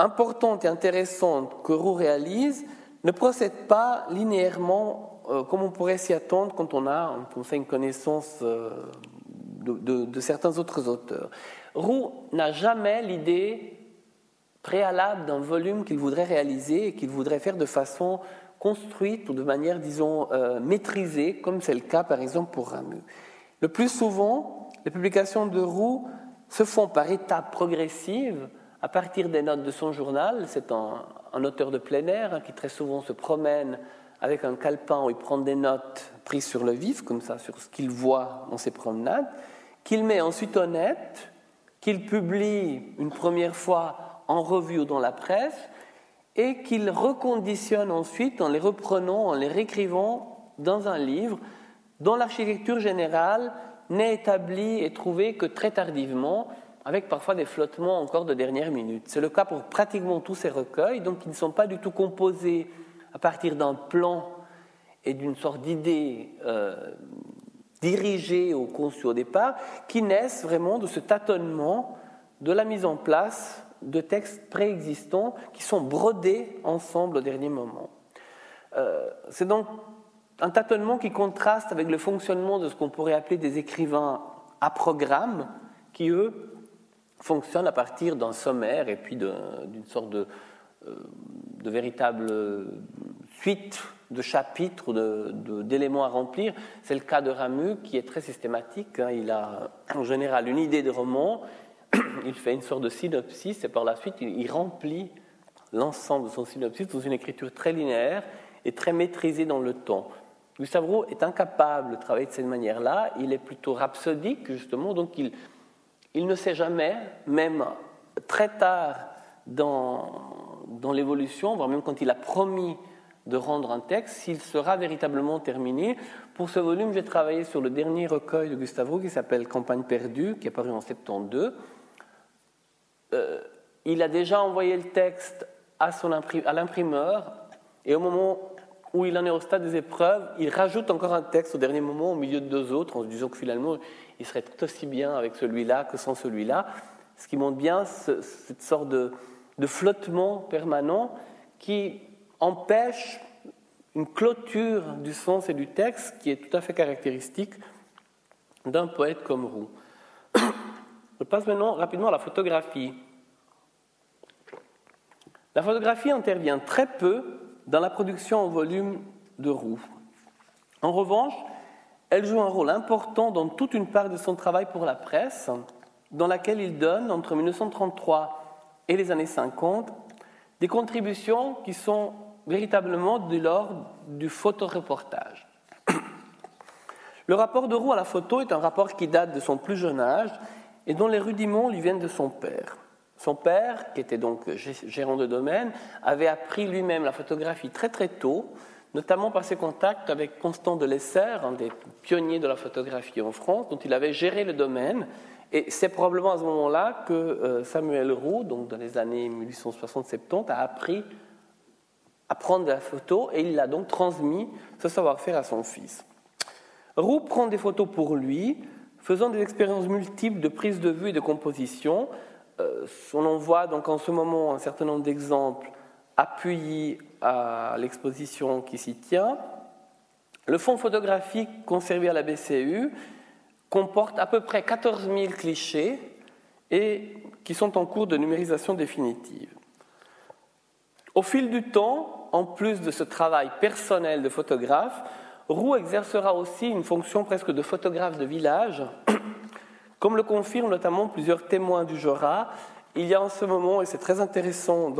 importante et intéressante que Roux réalise ne procède pas linéairement euh, comme on pourrait s'y attendre quand on a une connaissance euh, de, certains autres auteurs. Roux n'a jamais l'idée préalable d'un volume qu'il voudrait réaliser et qu'il voudrait faire de façon construite ou de manière, disons, euh, maîtrisée, comme c'est le cas par exemple pour Ramu. Le plus souvent, les publications de Roux se font par étapes progressives à partir des notes de son journal. C'est un, auteur de plein air hein, qui très souvent se promène avec un calepin où il prend des notes prises sur le vif, comme ça, sur ce qu'il voit dans ses promenades, qu'il met ensuite en net, qu'il publie une première fois en revue ou dans la presse, et qu'il reconditionne ensuite en les reprenant, en les réécrivant dans un livre dont l'architecture générale n'est établie et trouvée que très tardivement, avec parfois des flottements encore de dernière minute. C'est le cas pour pratiquement tous ces recueils, donc ils ne sont pas du tout composés à partir d'un plan et d'une sorte d'idée euh, dirigée ou conçue au départ, qui naissent vraiment de ce tâtonnement de la mise en place de textes préexistants qui sont brodés ensemble au dernier moment. Euh, c'est donc un tâtonnement qui contraste avec le fonctionnement de ce qu'on pourrait appeler des écrivains à programme, qui eux fonctionnent à partir d'un sommaire et puis d'une sorte de, euh, de, véritable suite de chapitres, d'éléments à remplir. C'est le cas de Ramu qui est très systématique. Hein. Il a en général une idée de roman, il fait une sorte de synopsis et par la suite il remplit l'ensemble de son synopsis dans une écriture très linéaire et très maîtrisée dans le temps. Gustave Roux est incapable de travailler de cette manière-là, il est plutôt rhapsodique justement, donc il, il ne sait jamais, même très tard dans, l'évolution, voire même quand il a promis de rendre un texte, s'il sera véritablement terminé. Pour ce volume, j'ai travaillé sur le dernier recueil de Gustave Roux qui s'appelle Campagne perdue, qui est paru en 72. Euh, il a déjà envoyé le texte à, son à l'imprimeur, et au moment où il en est au stade des épreuves, il rajoute encore un texte au dernier moment, au milieu de deux autres, en se disant que finalement, il serait tout aussi bien avec celui-là que sans celui-là, ce qui montre bien cette sorte de, de flottement permanent qui empêche une clôture du sens et du texte qui est tout à fait caractéristique d'un poète comme Roux. Je passe maintenant rapidement à la photographie. La photographie intervient très peu dans la production en volume de Roux. En revanche, elle joue un rôle important dans toute une part de son travail pour la presse, dans laquelle il donne, entre 1933 et les années 50, des contributions qui sont véritablement de l'ordre du photoreportage. Le rapport de Roux à la photo est un rapport qui date de son plus jeune âge et dont les rudiments lui viennent de son père. Son père, qui était donc gérant de domaine, avait appris lui-même la photographie très très tôt, notamment par ses contacts avec Constant de Lesser, un des pionniers de la photographie en France, dont il avait géré le domaine. Et c'est probablement à ce moment-là que euh, Samuel Roux, donc dans les années 1860-70, a appris à prendre la photo et il a donc transmis ce savoir-faire à son fils. Roux prend des photos pour lui, faisant des expériences multiples de prise de vue et de composition, euh, on en voit donc en ce moment un certain nombre d'exemples appuyés à l'exposition qui s'y tient. Le fonds photographique conservé à la BCU comporte à peu près 14 000 clichés et qui sont en cours de numérisation définitive. Au fil du temps, en plus de ce travail personnel de photographe, Roux exercera aussi une fonction presque de photographe de village comme le confirment notamment plusieurs témoins du Jura, il y a en ce moment, et c'est très intéressant,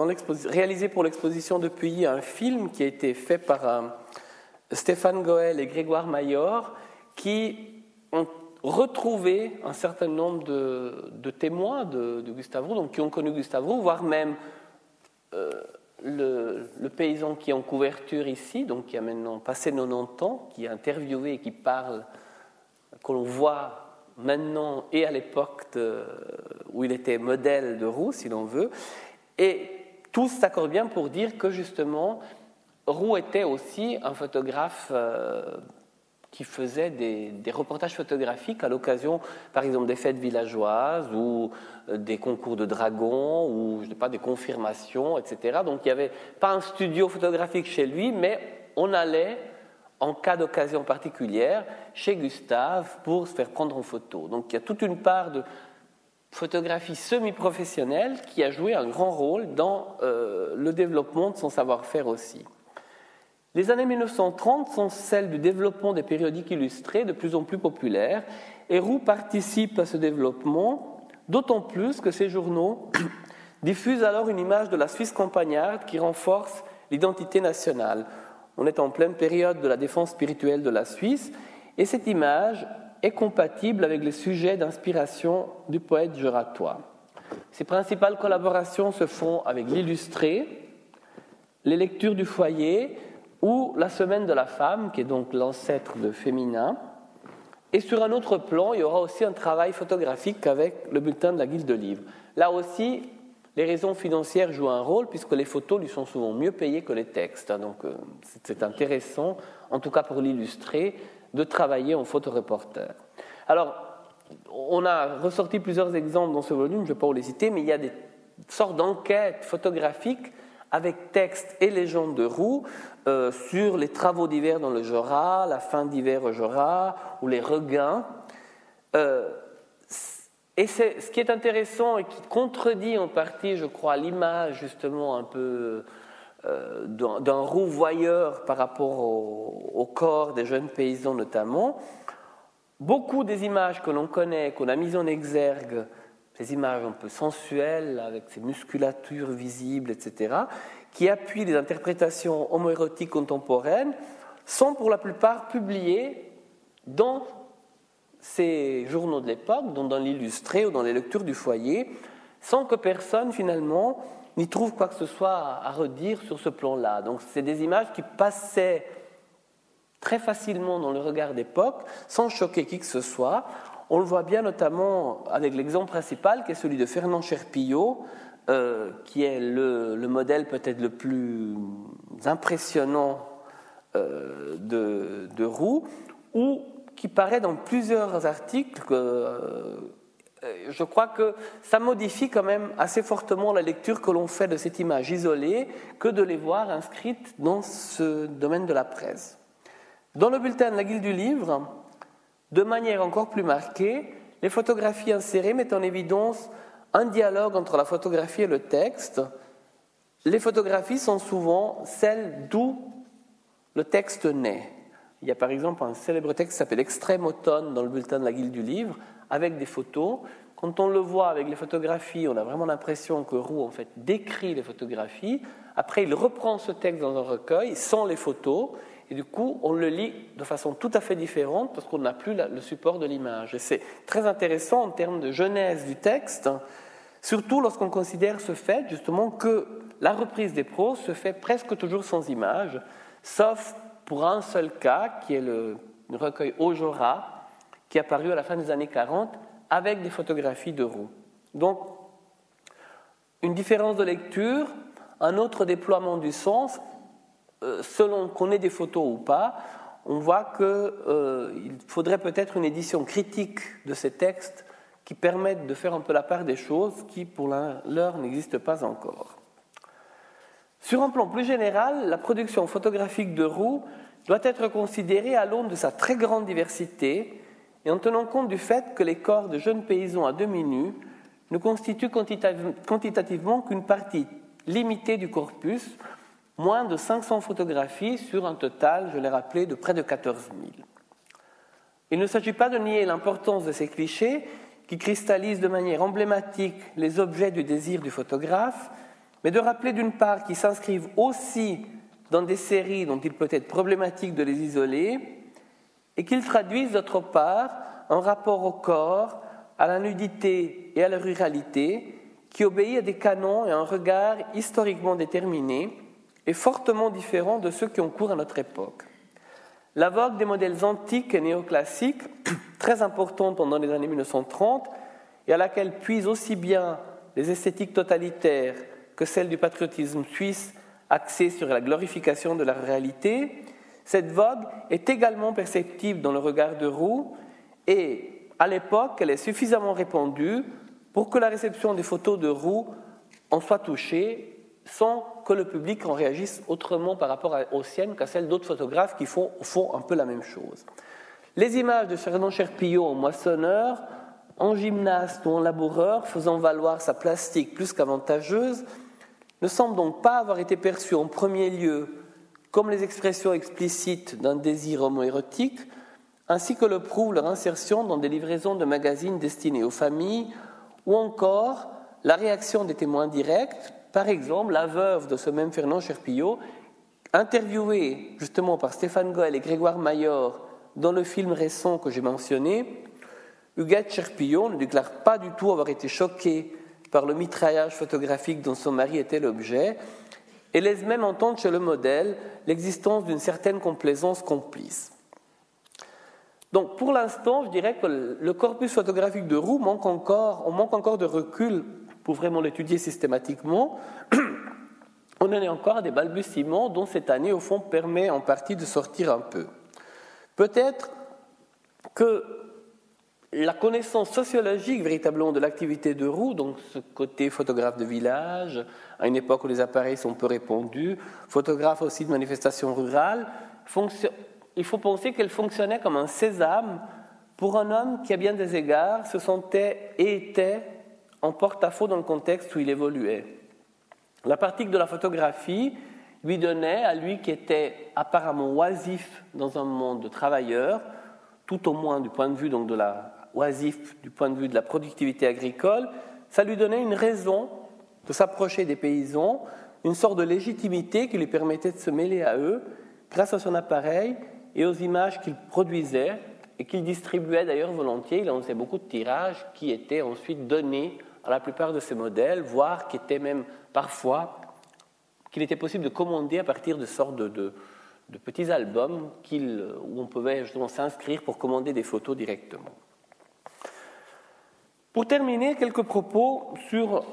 réalisé pour l'exposition de Puyi, un film qui a été fait par euh, Stéphane Goël et Grégoire Mayor, qui ont retrouvé un certain nombre de, témoins de, Gustave Roux, donc qui ont connu Gustave Roux, voire même euh, le, le, paysan qui est en couverture ici, donc qui a maintenant passé 90 ans, qui est interviewé et qui parle, que l'on voit maintenant et à l'époque où il était modèle de Roux, si l'on veut. Et tous s'accordent bien pour dire que justement, Roux était aussi un photographe euh, qui faisait des, reportages photographiques à l'occasion, par exemple, des fêtes villageoises ou euh, des concours de dragons ou je sais pas, des confirmations, etc. Donc il n'y avait pas un studio photographique chez lui, mais on allait en cas d'occasion particulière chez Gustave pour se faire prendre en photo. Donc il y a toute une part de photographie semi-professionnelle qui a joué un grand rôle dans euh, le développement de son savoir-faire aussi. Les années 1930 sont celles du développement des périodiques illustrés de plus en plus populaires et Roux participe à ce développement, d'autant plus que ces journaux diffusent alors une image de la Suisse campagnarde qui renforce l'identité nationale. On est en pleine période de la défense spirituelle de la Suisse, et cette image est compatible avec les sujets d'inspiration du poète juratois. Ses principales collaborations se font avec l'illustré, les lectures du foyer ou la semaine de la femme, qui est donc l'ancêtre de féminin. Et sur un autre plan, il y aura aussi un travail photographique avec le bulletin de la guilde de livres. Là aussi, les raisons financières jouent un rôle puisque les photos lui sont souvent mieux payées que les textes. Hein. Donc euh, c'est intéressant, en tout cas pour l'illustrer, de travailler en photoreporter. Alors, on a ressorti plusieurs exemples dans ce volume, je ne vais pas vous les citer, mais il y a des sortes d'enquêtes photographiques avec texte et légendes de Roux euh, sur les travaux d'hiver dans le Jura, la fin d'hiver au Jura, ou les regains. Euh, et ce qui est intéressant et qui contredit en partie, je crois, l'image justement un peu euh, d'un roux voyeur par rapport au, corps des jeunes paysans notamment, beaucoup des images que l'on connaît, qu'on a mises en exergue, ces images un peu sensuelles, avec ces musculatures visibles, etc., qui appuient les interprétations homoérotiques contemporaines, sont pour la plupart publiées dans ces journaux de l'époque, dont dans l'illustré ou dans les lectures du foyer, sans que personne finalement n'y trouve quoi que ce soit à redire sur ce plan-là. Donc c'est des images qui passaient très facilement dans le regard d'époque, sans choquer qui que ce soit. On le voit bien notamment avec l'exemple principal qui est celui de Fernand Cherpillot, euh, qui est le, modèle peut-être le plus impressionnant euh, de, Roux, où qui paraît dans plusieurs articles. Euh, je crois que ça modifie quand même assez fortement la lecture que l'on fait de cette image isolée que de les voir inscrites dans ce domaine de la presse. Dans le bulletin de la Guilde du Livre, de manière encore plus marquée, les photographies insérées mettent en évidence un dialogue entre la photographie et le texte. Les photographies sont souvent celles d'où le texte naît. Il y a par exemple un célèbre texte qui s'appelle Extrême automne dans le bulletin de la Guilde du Livre, avec des photos. Quand on le voit avec les photographies, on a vraiment l'impression que Roux en fait décrit les photographies. Après, il reprend ce texte dans un recueil sans les photos, et du coup, on le lit de façon tout à fait différente parce qu'on n'a plus le support de l'image. Et c'est très intéressant en termes de genèse du texte, surtout lorsqu'on considère ce fait justement que la reprise des pros se fait presque toujours sans image, sauf pour un seul cas, qui est le recueil Ojora, qui est apparu à la fin des années 40 avec des photographies de Roux. Donc, une différence de lecture, un autre déploiement du sens, euh, selon qu'on ait des photos ou pas, on voit qu'il euh, faudrait peut-être une édition critique de ces textes qui permettent de faire un peu la part des choses qui, pour l'heure, n'existent pas encore. Sur un plan plus général, la production photographique de Roux doit être considérée à l'aune de sa très grande diversité et en tenant compte du fait que les corps de jeunes paysans à demi nus ne constituent quantitativement qu'une partie limitée du corpus, moins de 500 photographies sur un total, je l'ai rappelé, de près de 14 000. Il ne s'agit pas de nier l'importance de ces clichés qui cristallisent de manière emblématique les objets du désir du photographe, mais de rappeler d'une part qu'ils s'inscrivent aussi dans des séries dont il peut être problématique de les isoler, et qu'ils traduisent d'autre part un rapport au corps, à la nudité et à la ruralité qui obéit à des canons et à un regard historiquement déterminé et fortement différent de ceux qui ont cours à notre époque. La vogue des modèles antiques et néoclassiques, très importante pendant les années 1930, et à laquelle puisent aussi bien les esthétiques totalitaires que celles du patriotisme suisse axée sur la glorification de la réalité, cette vogue est également perceptible dans le regard de Roux et à l'époque, elle est suffisamment répandue pour que la réception des photos de Roux en soit touchée sans que le public en réagisse autrement par rapport aux siennes qu'à celles d'autres photographes qui font un peu la même chose. Les images de Fernand Cherpillot en moissonneur, en gymnaste ou en laboureur, faisant valoir sa plastique plus qu'avantageuse, ne semblent donc pas avoir été perçus en premier lieu comme les expressions explicites d'un désir homoérotique, ainsi que le prouve leur insertion dans des livraisons de magazines destinés aux familles, ou encore la réaction des témoins directs, par exemple la veuve de ce même Fernand Cherpillot, interviewée justement par Stéphane Goel et Grégoire Mayor dans le film récent que j'ai mentionné, Huguette Cherpillon ne déclare pas du tout avoir été choquée par le mitraillage photographique dont son mari était l'objet, et laisse même entendre chez le modèle l'existence d'une certaine complaisance complice. Donc pour l'instant, je dirais que le corpus photographique de Roux manque encore, on manque encore de recul pour vraiment l'étudier systématiquement. on en est encore à des balbutiements dont cette année, au fond, permet en partie de sortir un peu. Peut-être que la connaissance sociologique véritablement de l'activité de Roux, donc ce côté photographe de village, à une époque où les appareils sont peu répandus, photographe aussi de manifestations rurales, il faut penser qu'elle fonctionnait comme un sésame pour un homme qui, à bien des égards, se sentait et était en porte-à-faux dans le contexte où il évoluait. La pratique de la photographie lui donnait, à lui qui était apparemment oisif dans un monde de travailleurs, tout au moins du point de vue donc de la oisif du point de vue de la productivité agricole, ça lui donnait une raison de s'approcher des paysans, une sorte de légitimité qui lui permettait de se mêler à eux grâce à son appareil et aux images qu'il produisait et qu'il distribuait d'ailleurs volontiers. Il en faisait beaucoup de tirages qui étaient ensuite donnés à la plupart de ses modèles, voire qui étaient même parfois qu'il était possible de commander à partir de sortes de, de petits albums où on pouvait justement s'inscrire pour commander des photos directement. Pour terminer, quelques propos sur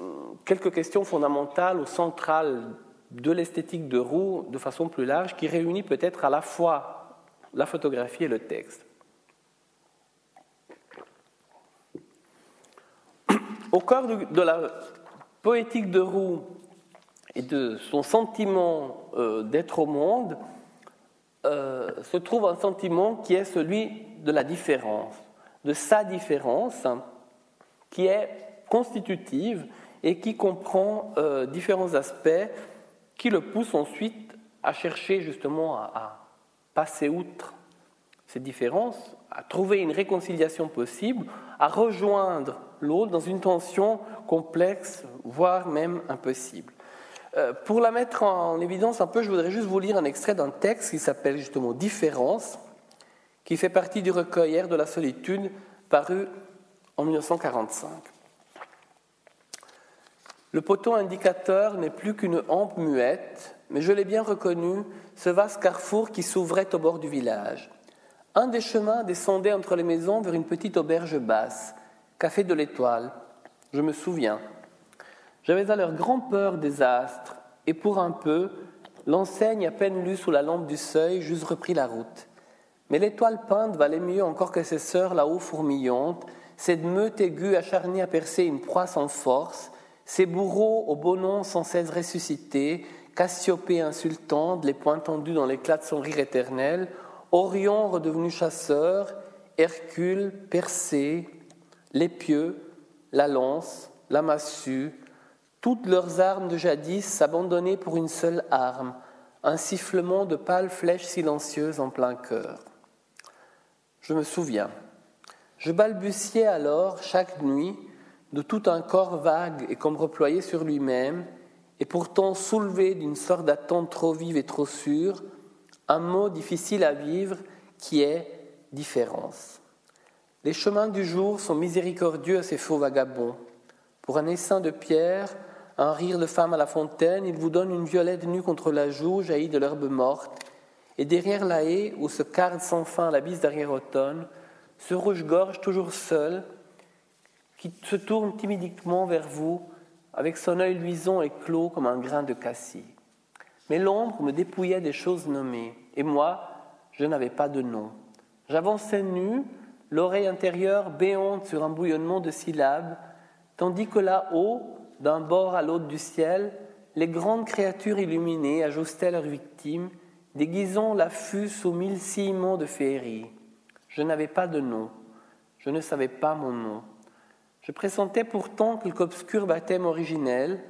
euh, quelques questions fondamentales ou centrales de l'esthétique de Roux de façon plus large, qui réunit peut-être à la fois la photographie et le texte. Au cœur de la poétique de Roux et de son sentiment euh, d'être au monde, euh, se trouve un sentiment qui est celui de la différence de sa différence qui est constitutive et qui comprend euh, différents aspects qui le poussent ensuite à chercher justement à, passer outre ces différences, à trouver une réconciliation possible, à rejoindre l'autre dans une tension complexe, voire même impossible. Euh, pour la mettre en évidence un peu, je voudrais juste vous lire un extrait d'un texte qui s'appelle justement Différence, qui fait partie du recueil de la solitude paru en 1945. Le poteau indicateur n'est plus qu'une hampe muette, mais je l'ai bien reconnu, ce vaste carrefour qui s'ouvrait au bord du village. Un des chemins descendait entre les maisons vers une petite auberge basse, café de l'Étoile. Je me souviens. J'avais alors grand peur des astres, et pour un peu, l'enseigne à peine lue sous la lampe du seuil, j'eusse repris la route. Mais l'étoile peinte valait mieux encore que ses sœurs là-haut fourmillantes, cette meute aiguë acharnée à percer une proie sans force, ces bourreaux au beau nom sans cesse ressuscités, Cassiopée insultante, les poings tendus dans l'éclat de son rire éternel, Orion redevenu chasseur, Hercule, Persée, l'épieu, la lance, la massue, toutes leurs armes de jadis s'abandonnaient pour une seule arme, un sifflement de pâles flèches silencieuses en plein cœur. Je me souviens. Je balbutiais alors chaque nuit de tout un corps vague et comme reployé sur lui-même, et pourtant soulevé d'une sorte d'attente trop vive et trop sûre, un mot difficile à vivre qui est différence. Les chemins du jour sont miséricordieux à ces faux vagabonds. Pour un essaim de pierre, un rire de femme à la fontaine, ils vous donnent une violette nue contre la joue jaillie de l'herbe morte, et derrière la haie, où se carde sans fin la bise d'arrière-automne, ce rouge-gorge toujours seul, qui se tourne timidiquement vers vous, avec son œil luisant et clos comme un grain de cassis. Mais l'ombre me dépouillait des choses nommées, et moi, je n'avais pas de nom. J'avançais nu, l'oreille intérieure béante sur un bouillonnement de syllabes, tandis que là-haut, d'un bord à l'autre du ciel, les grandes créatures illuminées ajustaient leurs victimes, déguisant l'affût sous mille ciments de féerie. Je n'avais pas de nom, je ne savais pas mon nom. Je pressentais pourtant quelque obscur baptême originel,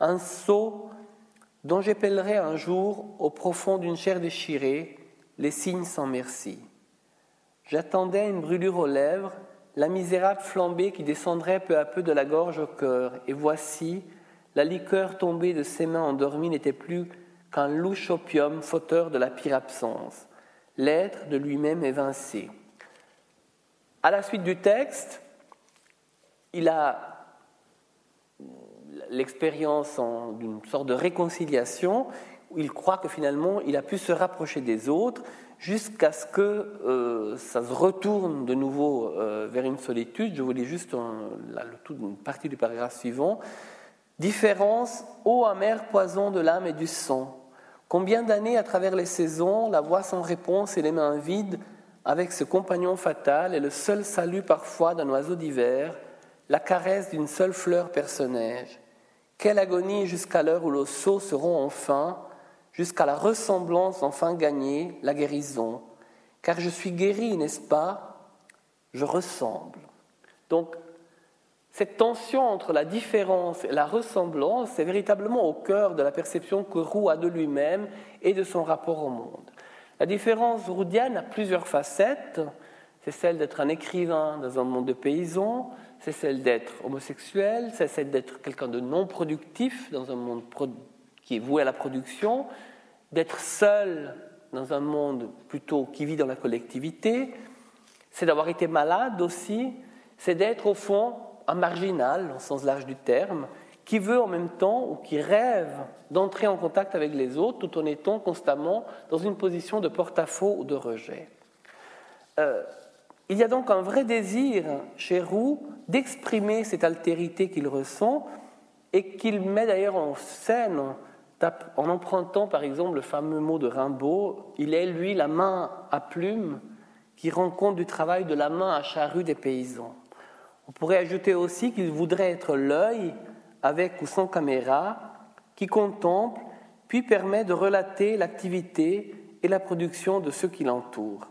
un sceau dont j'épellerais un jour au profond d'une chair déchirée les signes sans merci. J'attendais une brûlure aux lèvres, la misérable flambée qui descendrait peu à peu de la gorge au cœur, et voici, la liqueur tombée de ses mains endormies n'était plus qu'un louche opium fauteur de la pire absence, l'être de lui-même évincé. À la suite du texte, il a l'expérience d'une sorte de réconciliation où il croit que finalement il a pu se rapprocher des autres jusqu'à ce que euh, ça se retourne de nouveau euh, vers une solitude. Je vous lis juste une partie du paragraphe suivant. Différence, ô amer poison de l'âme et du sang. Combien d'années à travers les saisons, la voix sans réponse et les mains vides, avec ce compagnon fatal et le seul salut parfois d'un oiseau d'hiver, la caresse d'une seule fleur personnage. Quelle agonie jusqu'à l'heure où les sauts seront enfin, jusqu'à la ressemblance enfin gagnée, la guérison. Car je suis guéri, n'est-ce pas? Je ressemble. Donc, cette tension entre la différence et la ressemblance est véritablement au cœur de la perception que Roux a de lui-même et de son rapport au monde. La différence roudienne a plusieurs facettes. C'est celle d'être un écrivain dans un monde de paysans, c'est celle d'être homosexuel, c'est celle d'être quelqu'un de non productif dans un monde qui est voué à la production, d'être seul dans un monde plutôt qui vit dans la collectivité, c'est d'avoir été malade aussi, c'est d'être au fond un marginal, au sens large du terme, qui veut en même temps ou qui rêve d'entrer en contact avec les autres tout en étant constamment dans une position de porte-à-faux ou de rejet. Euh, il y a donc un vrai désir chez Roux d'exprimer cette altérité qu'il ressent et qu'il met d'ailleurs en scène en empruntant par exemple le fameux mot de Rimbaud, il est lui la main à plume qui rend compte du travail de la main à charrue des paysans. On pourrait ajouter aussi qu'il voudrait être l'œil, avec ou sans caméra, qui contemple puis permet de relater l'activité et la production de ceux qui l'entourent.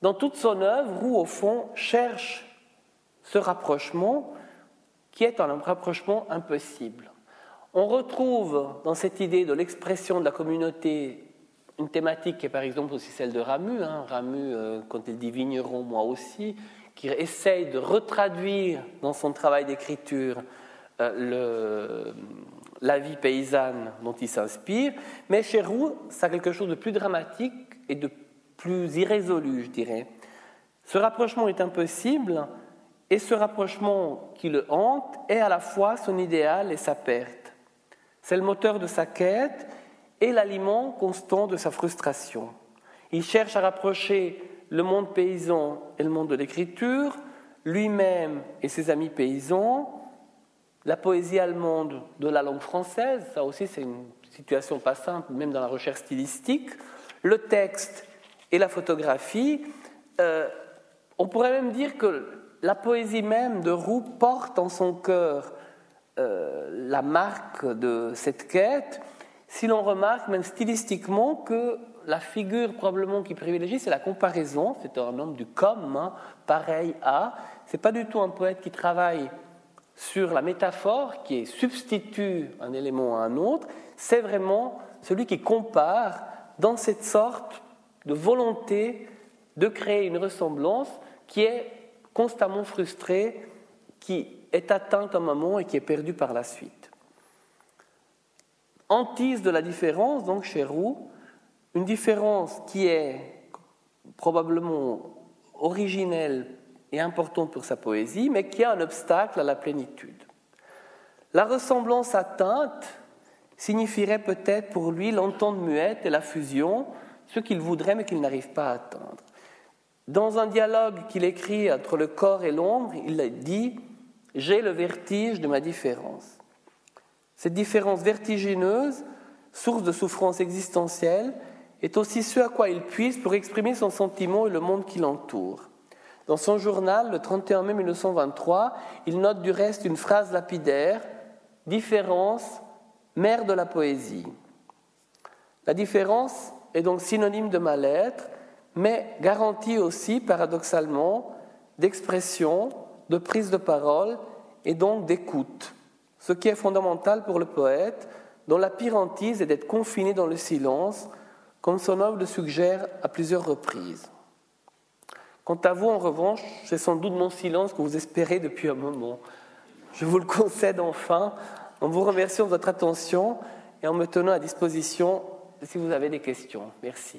Dans toute son œuvre, Roux, au fond, cherche ce rapprochement qui est un rapprochement impossible. On retrouve dans cette idée de l'expression de la communauté une thématique qui est par exemple aussi celle de Ramu. Hein. Ramu, euh, quand il dit vigneron, moi aussi, qui essaye de retraduire dans son travail d'écriture euh, la vie paysanne dont il s'inspire. Mais chez Roux, ça a quelque chose de plus dramatique et de plus irrésolu, je dirais. Ce rapprochement est impossible et ce rapprochement qui le hante est à la fois son idéal et sa perte. C'est le moteur de sa quête et l'aliment constant de sa frustration. Il cherche à rapprocher le monde paysan et le monde de l'écriture, lui-même et ses amis paysans, la poésie allemande de la langue française, ça aussi c'est une situation pas simple, même dans la recherche stylistique, le texte et la photographie. Euh, on pourrait même dire que la poésie même de Roux porte en son cœur euh, la marque de cette quête, si l'on remarque même stylistiquement que la figure probablement qui privilégie, c'est la comparaison. C'est un homme du comme, hein, pareil à. C'est pas du tout un poète qui travaille sur la métaphore, qui substitue un élément à un autre. C'est vraiment celui qui compare dans cette sorte de volonté de créer une ressemblance qui est constamment frustrée, qui est atteinte un moment et qui est perdue par la suite. Antise de la différence, donc chez Roux, une différence qui est probablement originelle et importante pour sa poésie, mais qui est un obstacle à la plénitude. La ressemblance atteinte signifierait peut-être pour lui l'entente muette et la fusion, ce qu'il voudrait mais qu'il n'arrive pas à atteindre. Dans un dialogue qu'il écrit entre le corps et l'ombre, il dit J'ai le vertige de ma différence. Cette différence vertigineuse, source de souffrance existentielle, est aussi ce à quoi il puise pour exprimer son sentiment et le monde qui l'entoure. Dans son journal, le 31 mai 1923, il note du reste une phrase lapidaire Différence, mère de la poésie. La différence est donc synonyme de mal-être, mais garantie aussi, paradoxalement, d'expression, de prise de parole et donc d'écoute, ce qui est fondamental pour le poète, dont la pire hantise est d'être confiné dans le silence, comme son œuvre le suggère à plusieurs reprises. Quant à vous, en revanche, c'est sans doute mon silence que vous espérez depuis un moment. Je vous le concède enfin en vous remerciant de votre attention et en me tenant à disposition si vous avez des questions. Merci.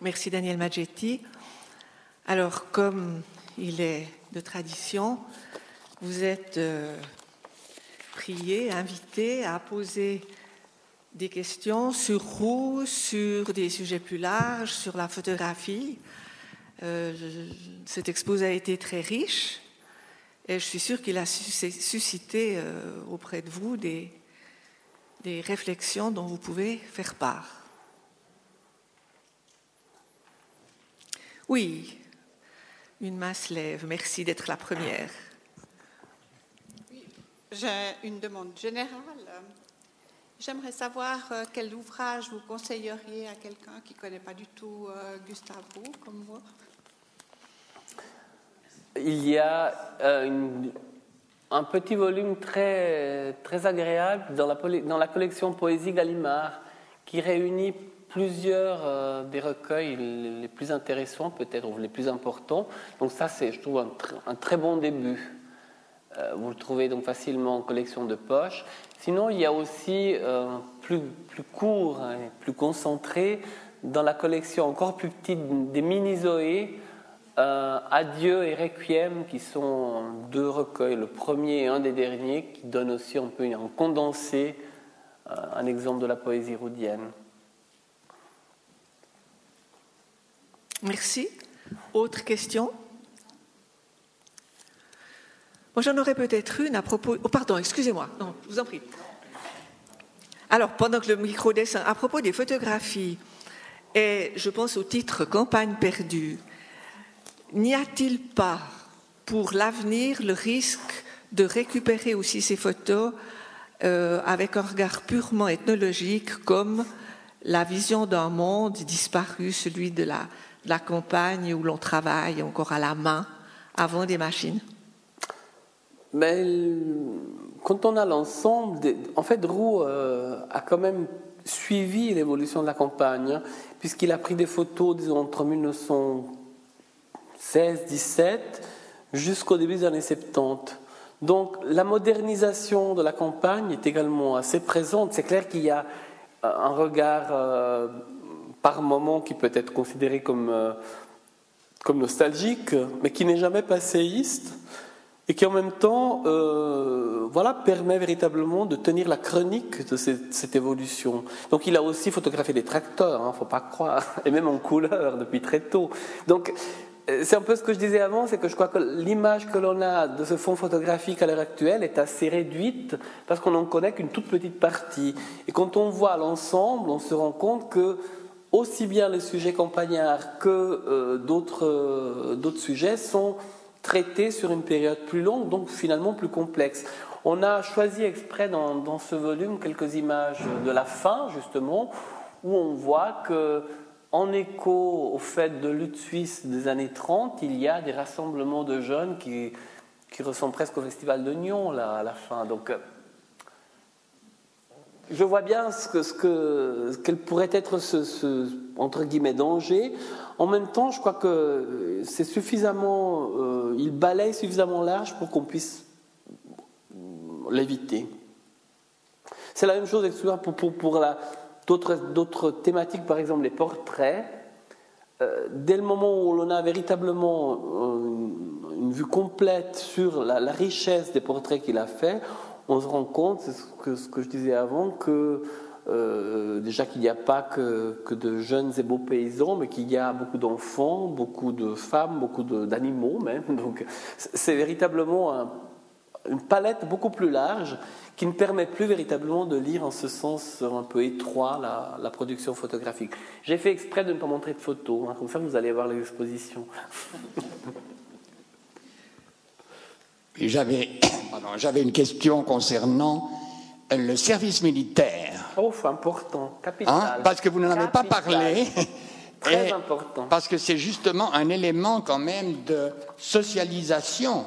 Merci Daniel Maggetti. Alors, comme il est de tradition, vous êtes euh, prié, invité à poser des questions sur Roux, sur des sujets plus larges, sur la photographie. Euh, cette exposé a été très riche et je suis sûre qu'il a suscité euh, auprès de vous des réflexions dont vous pouvez faire part. Oui, une main se lève. Merci d'être la première. J'ai une demande générale. J'aimerais savoir euh, quel ouvrage vous conseilleriez à quelqu'un qui ne connaît pas du tout euh, Gustave Roux, comme moi? Il y a euh, un petit volume très, très agréable dans la, dans la collection Poésie Gallimard qui réunit plusieurs des recueils les plus intéressants, peut-être, ou les plus importants. Donc ça, c'est, je trouve, un, très bon début. vous le trouvez donc facilement en collection de poche. Sinon, il y a aussi euh, plus, plus court, hein, plus concentré, dans la collection encore plus petite des mini-zoés, euh, Adieu et Requiem, qui sont deux recueils, le premier et un des derniers, qui donnent aussi un peu un condensé, euh, un exemple de la poésie roudienne. Merci. Autre question? Moi, j'en aurais peut-être une à propos. Oh, pardon, excusez-moi. Non, je vous en prie. Alors, pendant que le micro descend, à propos des photographies, et je pense au titre Campagne perdue, n'y a-t-il pas pour l'avenir le risque de récupérer aussi ces photos euh, avec un regard purement ethnologique, comme la vision d'un monde disparu, celui de la, la campagne où l'on travaille encore à la main avant des machines? Mais quand on a l'ensemble, en fait, Roux euh, a quand même suivi l'évolution de la campagne, hein, puisqu'il a pris des photos, disons, entre 1916-17 jusqu'au début des années 70. Donc la modernisation de la campagne est également assez présente. C'est clair qu'il y a un regard euh, par moment qui peut être considéré comme, euh, comme nostalgique, mais qui n'est jamais passéiste et qui en même temps euh, voilà, permet véritablement de tenir la chronique de cette, évolution. Donc il a aussi photographié des tracteurs, il hein, ne faut pas croire, et même en couleur depuis très tôt. Donc euh, c'est un peu ce que je disais avant, c'est que je crois que l'image que l'on a de ce fond photographique à l'heure actuelle est assez réduite parce qu'on n'en connaît qu'une toute petite partie. Et quand on voit l'ensemble, on se rend compte que aussi bien les sujets campagnards que euh, d'autres, euh, d'autres sujets sont traité sur une période plus longue, donc finalement plus complexe. On a choisi exprès dans, ce volume quelques images de la fin, justement, où on voit que, en écho au fait de lutte suisse des années 30, il y a des rassemblements de jeunes qui, qui ressemblent presque au festival de Nyon là, à la fin. Donc, euh, je vois bien ce que, ce que, quel pourrait être ce, ce, entre guillemets danger. En même temps, je crois que c'est suffisamment, euh, il balaye suffisamment large pour qu'on puisse l'éviter. C'est la même chose pour, pour, pour d'autres thématiques, par exemple les portraits. Euh, dès le moment où l'on a véritablement euh, une vue complète sur la, la richesse des portraits qu'il a fait, on se rend compte, c'est ce que, je disais avant, que euh, déjà qu'il n'y a pas que, de jeunes et beaux paysans, mais qu'il y a beaucoup d'enfants, beaucoup de femmes, beaucoup d'animaux même. Donc c'est véritablement une palette beaucoup plus large qui ne permet plus véritablement de lire en ce sens un peu étroit la, production photographique. J'ai fait exprès de ne pas montrer de photos, hein, comme ça vous allez voir l'exposition. J'avais une question concernant le service militaire. Oh, important, capital. Hein, parce que vous n'en avez pas parlé. Très important. Parce que c'est justement un élément quand même de socialisation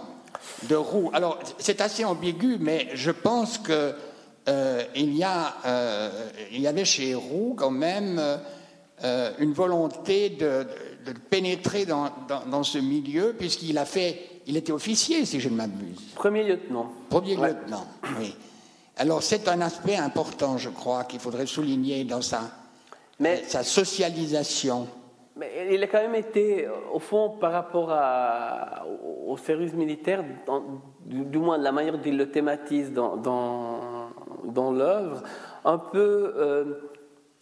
de Roux. Alors, c'est assez ambigu, mais je pense que euh, il, y a, euh, il y avait chez Roux quand même euh, une volonté de, pénétrer dans, dans, ce milieu, puisqu'il a fait, il était officier, si je ne m'abuse. Premier lieutenant. Premier lieutenant, oui. Alors c'est un aspect important, je crois, qu'il faudrait souligner dans sa, sa socialisation. Mais il a quand même été, au fond, par rapport à, au, service militaire, du, moins de la manière dont il le thématise dans, dans, dans l'œuvre, un peu euh,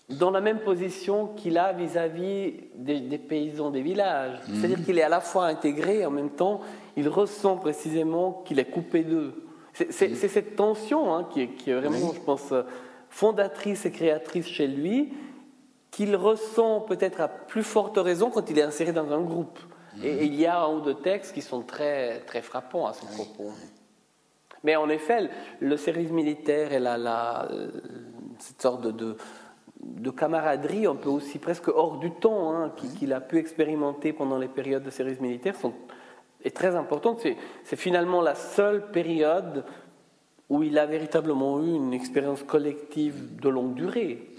dans la même position qu'il a vis-à-vis des, paysans des villages. Mhm. C'est-à-dire qu'il est à la fois intégré et en même temps, il ressent précisément qu'il est coupé d'eux. C'est mhm. cette tension hein, qui, est, qui, est, vraiment, je pense, fondatrice et créatrice chez lui, qu'il ressent peut-être à plus forte raison quand il est inséré dans un groupe. Et, mhm. il y a un ou deux textes qui sont très, très frappants à ce propos. Mais en effet, le service militaire et la, la, cette sorte de, de, camaraderie, un peu aussi presque hors du temps, hein, qu'il a pu expérimenter pendant les périodes de service militaire, sont, est très importante. C'est finalement la seule période où il a véritablement eu une expérience collective de longue durée.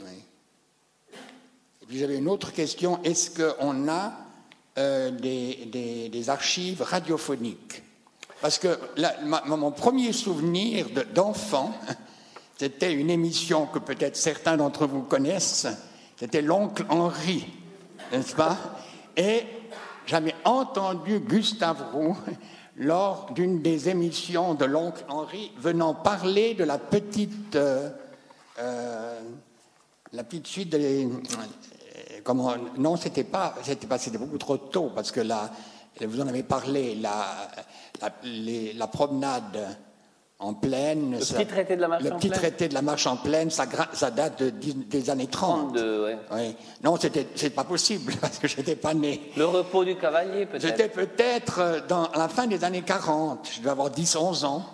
Et puis j'avais une autre question. Est-ce qu'on a euh, des, archives radiophoniques? Parce que mon premier souvenir d'enfant, c'était une émission que peut-être certains d'entre vous connaissent. C'était l'oncle Henri, n'est-ce pas? Et j'avais entendu Gustave Roux lors d'une des émissions de l'oncle Henri venant parler de la petite, euh, euh, la petite suite des, comment, non, c'était pas, c'était pas, c'était beaucoup trop tôt parce que là, vous en avez parlé, la, promenade en plaine. Le petit traité de la marche le petit traité de la marche en plaine, ça, ça date des années 30. 32, ouais. Non, c'était, c'est pas possible parce que j'étais pas né. Le repos du cavalier, peut-être. J'étais peut-être dans la fin des années 40. Je devais avoir 10, 11 ans.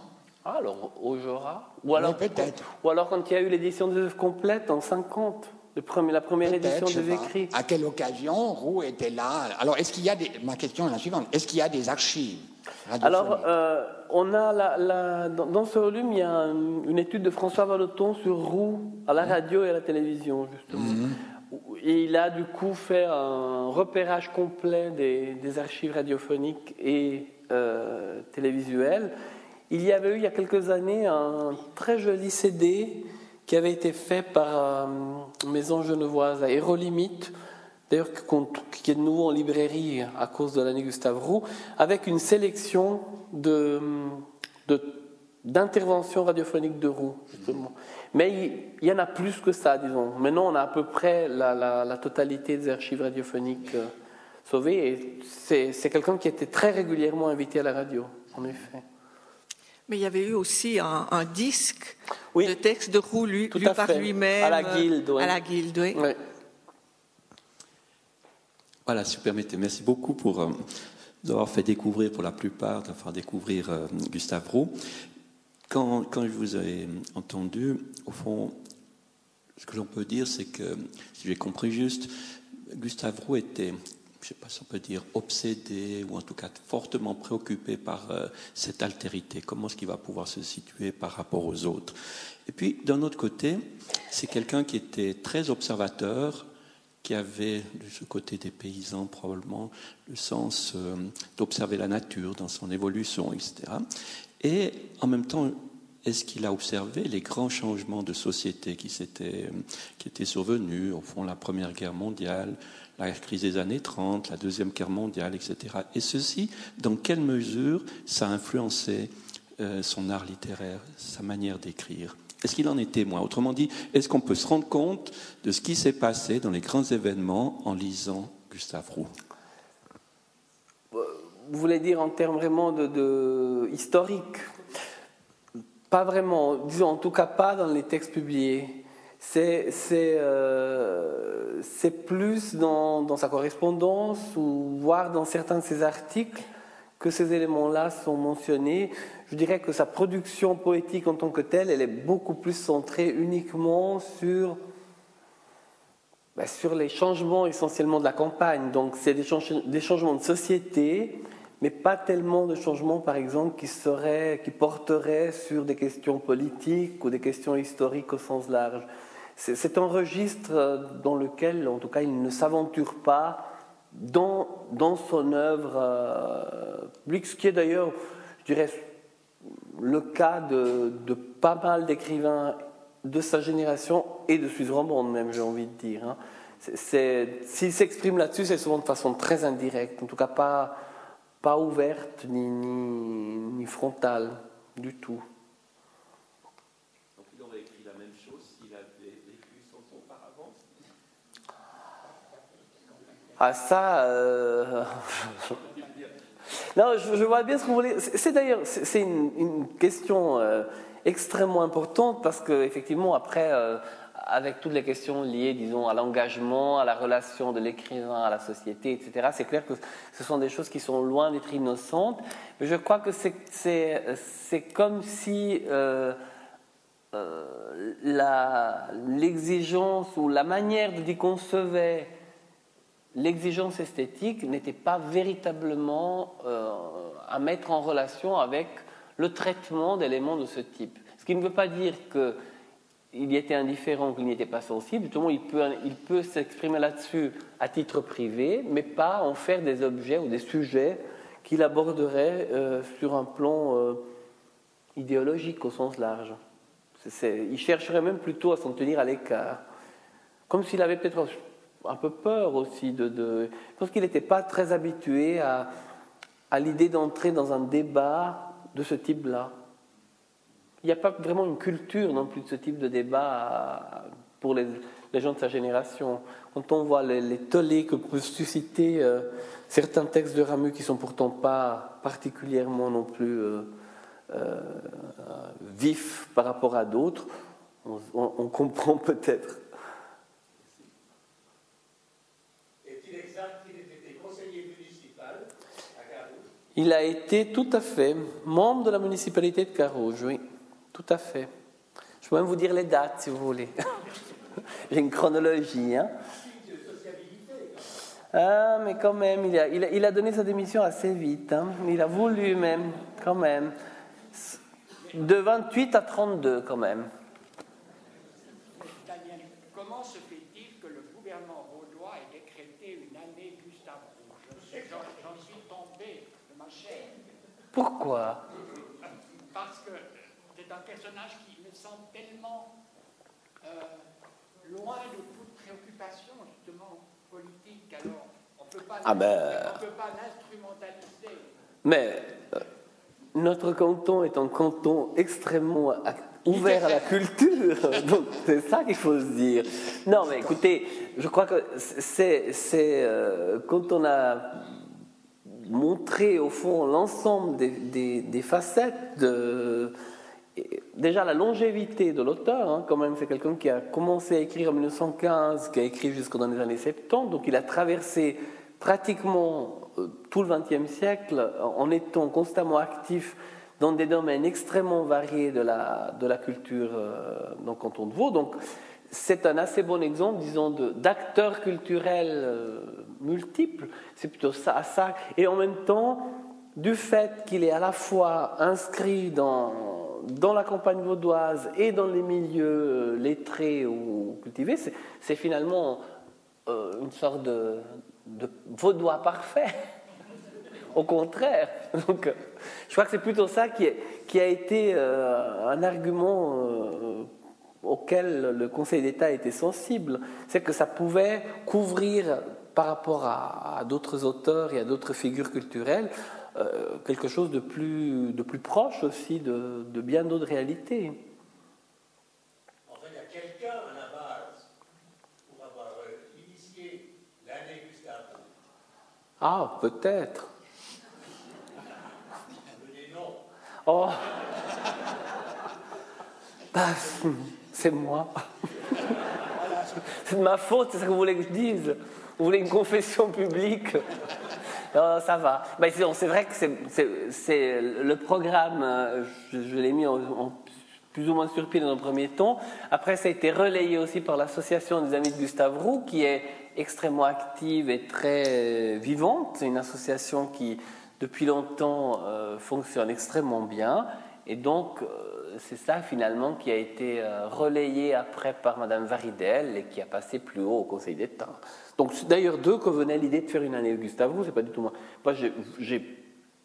Ah, alors au Jura? Ou alors, peut-être. Ou alors quand il y a eu l'édition des œuvres complètes en 50 la première édition des écrits. À quelle occasion Roux était là? Alors, est-ce qu'il y a des... Ma question est la suivante. Est-ce qu'il y a des archives? Alors, euh, on a la, dans, ce volume, il y a une étude de François Valoton sur Roux à la radio et à la télévision, justement. Mhm. Et il a du coup fait un repérage complet des, archives radiophoniques et euh, télévisuelles. Il y avait eu il y a quelques années un très joli CD qui avait été fait par euh, Maison Genevoise à Hérolimite, d'ailleurs qui est de nouveau en librairie à cause de l'année Gustave Roux, avec une sélection de, d'interventions radiophoniques de Roux, justement. Mais il, y en a plus que ça, disons. Maintenant, on a à peu près la, totalité des archives radiophoniques euh, sauvées, et c'est, quelqu'un qui était très régulièrement invité à la radio, en effet. Mais il y avait eu aussi un, disque de texte de Roux lu, par lui-même. À la guilde, À la guilde, oui. Voilà, si vous permettez. Merci beaucoup pour euh, d'avoir fait découvrir, pour la plupart, d'avoir découvrir euh, Gustave Roux. Quand, quand, je vous ai entendu, au fond, ce que l'on peut dire, c'est que, si j'ai compris juste, Gustave Roux était je ne sais pas si on peut dire, obsédé ou en tout cas fortement préoccupé par euh, cette altérité. Comment est-ce qu'il va pouvoir se situer par rapport aux autres? Et puis, d'un autre côté, c'est quelqu'un qui était très observateur, qui avait de ce côté des paysans probablement le sens euh, d'observer la nature dans son évolution, etc. Et en même temps, est-ce qu'il a observé les grands changements de société qui, qui étaient survenus, au fond, la Première Guerre mondiale, la crise des années 30, la Deuxième Guerre mondiale, etc. Et ceci, dans quelle mesure ça a influencé euh, son art littéraire, sa manière d'écrire? Est-ce qu'il en est témoin? Autrement dit, est-ce qu'on peut se rendre compte de ce qui s'est passé dans les grands événements en lisant Gustave Roux? Vous voulez dire en termes vraiment de, historiques Pas vraiment, disons en tout cas pas dans les textes publiés. C'est euh, plus dans, dans, sa correspondance ou voire dans certains de ses articles que ces éléments-là sont mentionnés. Je dirais que sa production poétique en tant que telle, elle est beaucoup plus centrée uniquement sur, ben, sur les changements essentiellement de la campagne. Donc c'est des, des, changements de société, mais pas tellement de changements, par exemple, qui, seraient, qui porteraient sur des questions politiques ou des questions historiques au sens large. C'est un registre euh, dans lequel, en tout cas, il ne s'aventure pas dans, dans son œuvre euh, publique, ce qui est d'ailleurs, je dirais, le cas de, de pas mal d'écrivains de sa génération et de Suisse romande même, j'ai envie de dire. Hein. s'il s'exprime là-dessus, c'est souvent de façon très indirecte, en tout cas pas, pas ouverte ni, ni, ni frontale du tout. Donc il aurait écrit la même chose s'il avait vécu sans son auparavant Ah ça... Euh... non, je, vois bien ce que vous voulez. C'est d'ailleurs c'est une, question euh, extrêmement importante parce qu'effectivement, après... Euh, avec toutes les questions liées, disons, à l'engagement, à la relation de l'écrivain à la société, etc., c'est clair que ce sont des choses qui sont loin d'être innocentes. Mais je crois que c'est comme si euh, euh, l'exigence ou la manière de concevait l'exigence esthétique n'était pas véritablement euh, à mettre en relation avec le traitement d'éléments de ce type. Ce qui ne veut pas dire que il y était indifférent, qu'il n'y était pas sensible, justement, il peut, il peut s'exprimer là-dessus à titre privé, mais pas en faire des objets ou des sujets qu'il aborderait euh, sur un plan euh, idéologique au sens large. il chercherait même plutôt à s'en tenir à l'écart, comme s'il avait peut-être un peu peur aussi de. de je pense qu'il n'était pas très habitué à, à l'idée d'entrer dans un débat de ce type-là. Il n'y a pas vraiment une culture non plus de ce type de débat pour les, gens de sa génération. Quand on voit les, tollés que peuvent susciter euh, certains textes de Ramu qui sont pourtant pas particulièrement non plus euh, euh, vifs par rapport à d'autres, on, comprend peut-être. Est-il exact qu'il ait été conseiller municipal à Carouge Il a été tout à fait membre de la municipalité de Carouge, oui. Tout à fait. Je peux même vous dire les dates si vous voulez. J'ai une chronologie. Hein. Ah, mais quand même, il a, il a, donné sa démission assez vite. Hein. Il a voulu même, quand même. De 28 à 32, quand même. Comment se fait-il que le gouvernement vaudois ait décrété une année Gustave Rouge J'en suis tombé de ma chair. Pourquoi? Un personnage qui me semble tellement euh, loin de toute préoccupation, justement, politique. Alors, on ne peut pas ah ben, l'instrumentaliser. Mais euh, notre canton est un canton extrêmement ouvert à la culture. Donc, c'est ça qu'il faut se dire. Non, mais écoutez, je crois que c'est euh, quand on a montré, au fond, l'ensemble des, des, facettes de déjà la longévité de l'auteur, hein, quand même, c'est quelqu'un qui a commencé à écrire en 1915, qui a écrit jusqu'aux dans les années 70, donc il a traversé pratiquement euh, tout le XXe siècle en étant constamment actif dans des domaines extrêmement variés de la, de la culture euh, dans le canton de Vaud. Donc c'est un assez bon exemple, disons, d'acteurs culturels euh, multiples. C'est plutôt ça, ça. Et en même temps, du fait qu'il est à la fois inscrit dans dans la campagne vaudoise et dans les milieux euh, lettrés ou cultivés, c'est finalement euh, une sorte de, vaudois parfait. Au contraire. Donc, je crois que c'est plutôt ça qui, qui, a été un argument auquel le Conseil d'État était sensible. C'est que ça pouvait couvrir par rapport à d'autres auteurs et à d'autres figures culturelles euh, quelque chose de plus, de plus proche aussi de, de bien d'autres réalités. Enfin, il y a quelqu'un à la base pour avoir euh, initié l'année Gustave. Ah, peut-être. Oh bah, C'est moi. c'est de ma faute, c'est ce que vous voulez que je dise. Vous voulez une confession publique non, ça va. Ben, c'est vrai que c'est le programme, euh, je, l'ai mis en, plus ou moins sur pied dans un premier temps. Après, ça a été relayé aussi par l'association des Amis de Gustave Roux, qui est extrêmement active et très vivante. C'est une association qui, depuis longtemps, euh, fonctionne extrêmement bien. Et donc, euh, c'est ça finalement qui a été relayé après par Madame Varidel et qui a passé plus haut au Conseil d'État. Donc d'ailleurs d'eux que venait l'idée de faire une année Gustave Roux, c'est pas du tout moi. Moi j'ai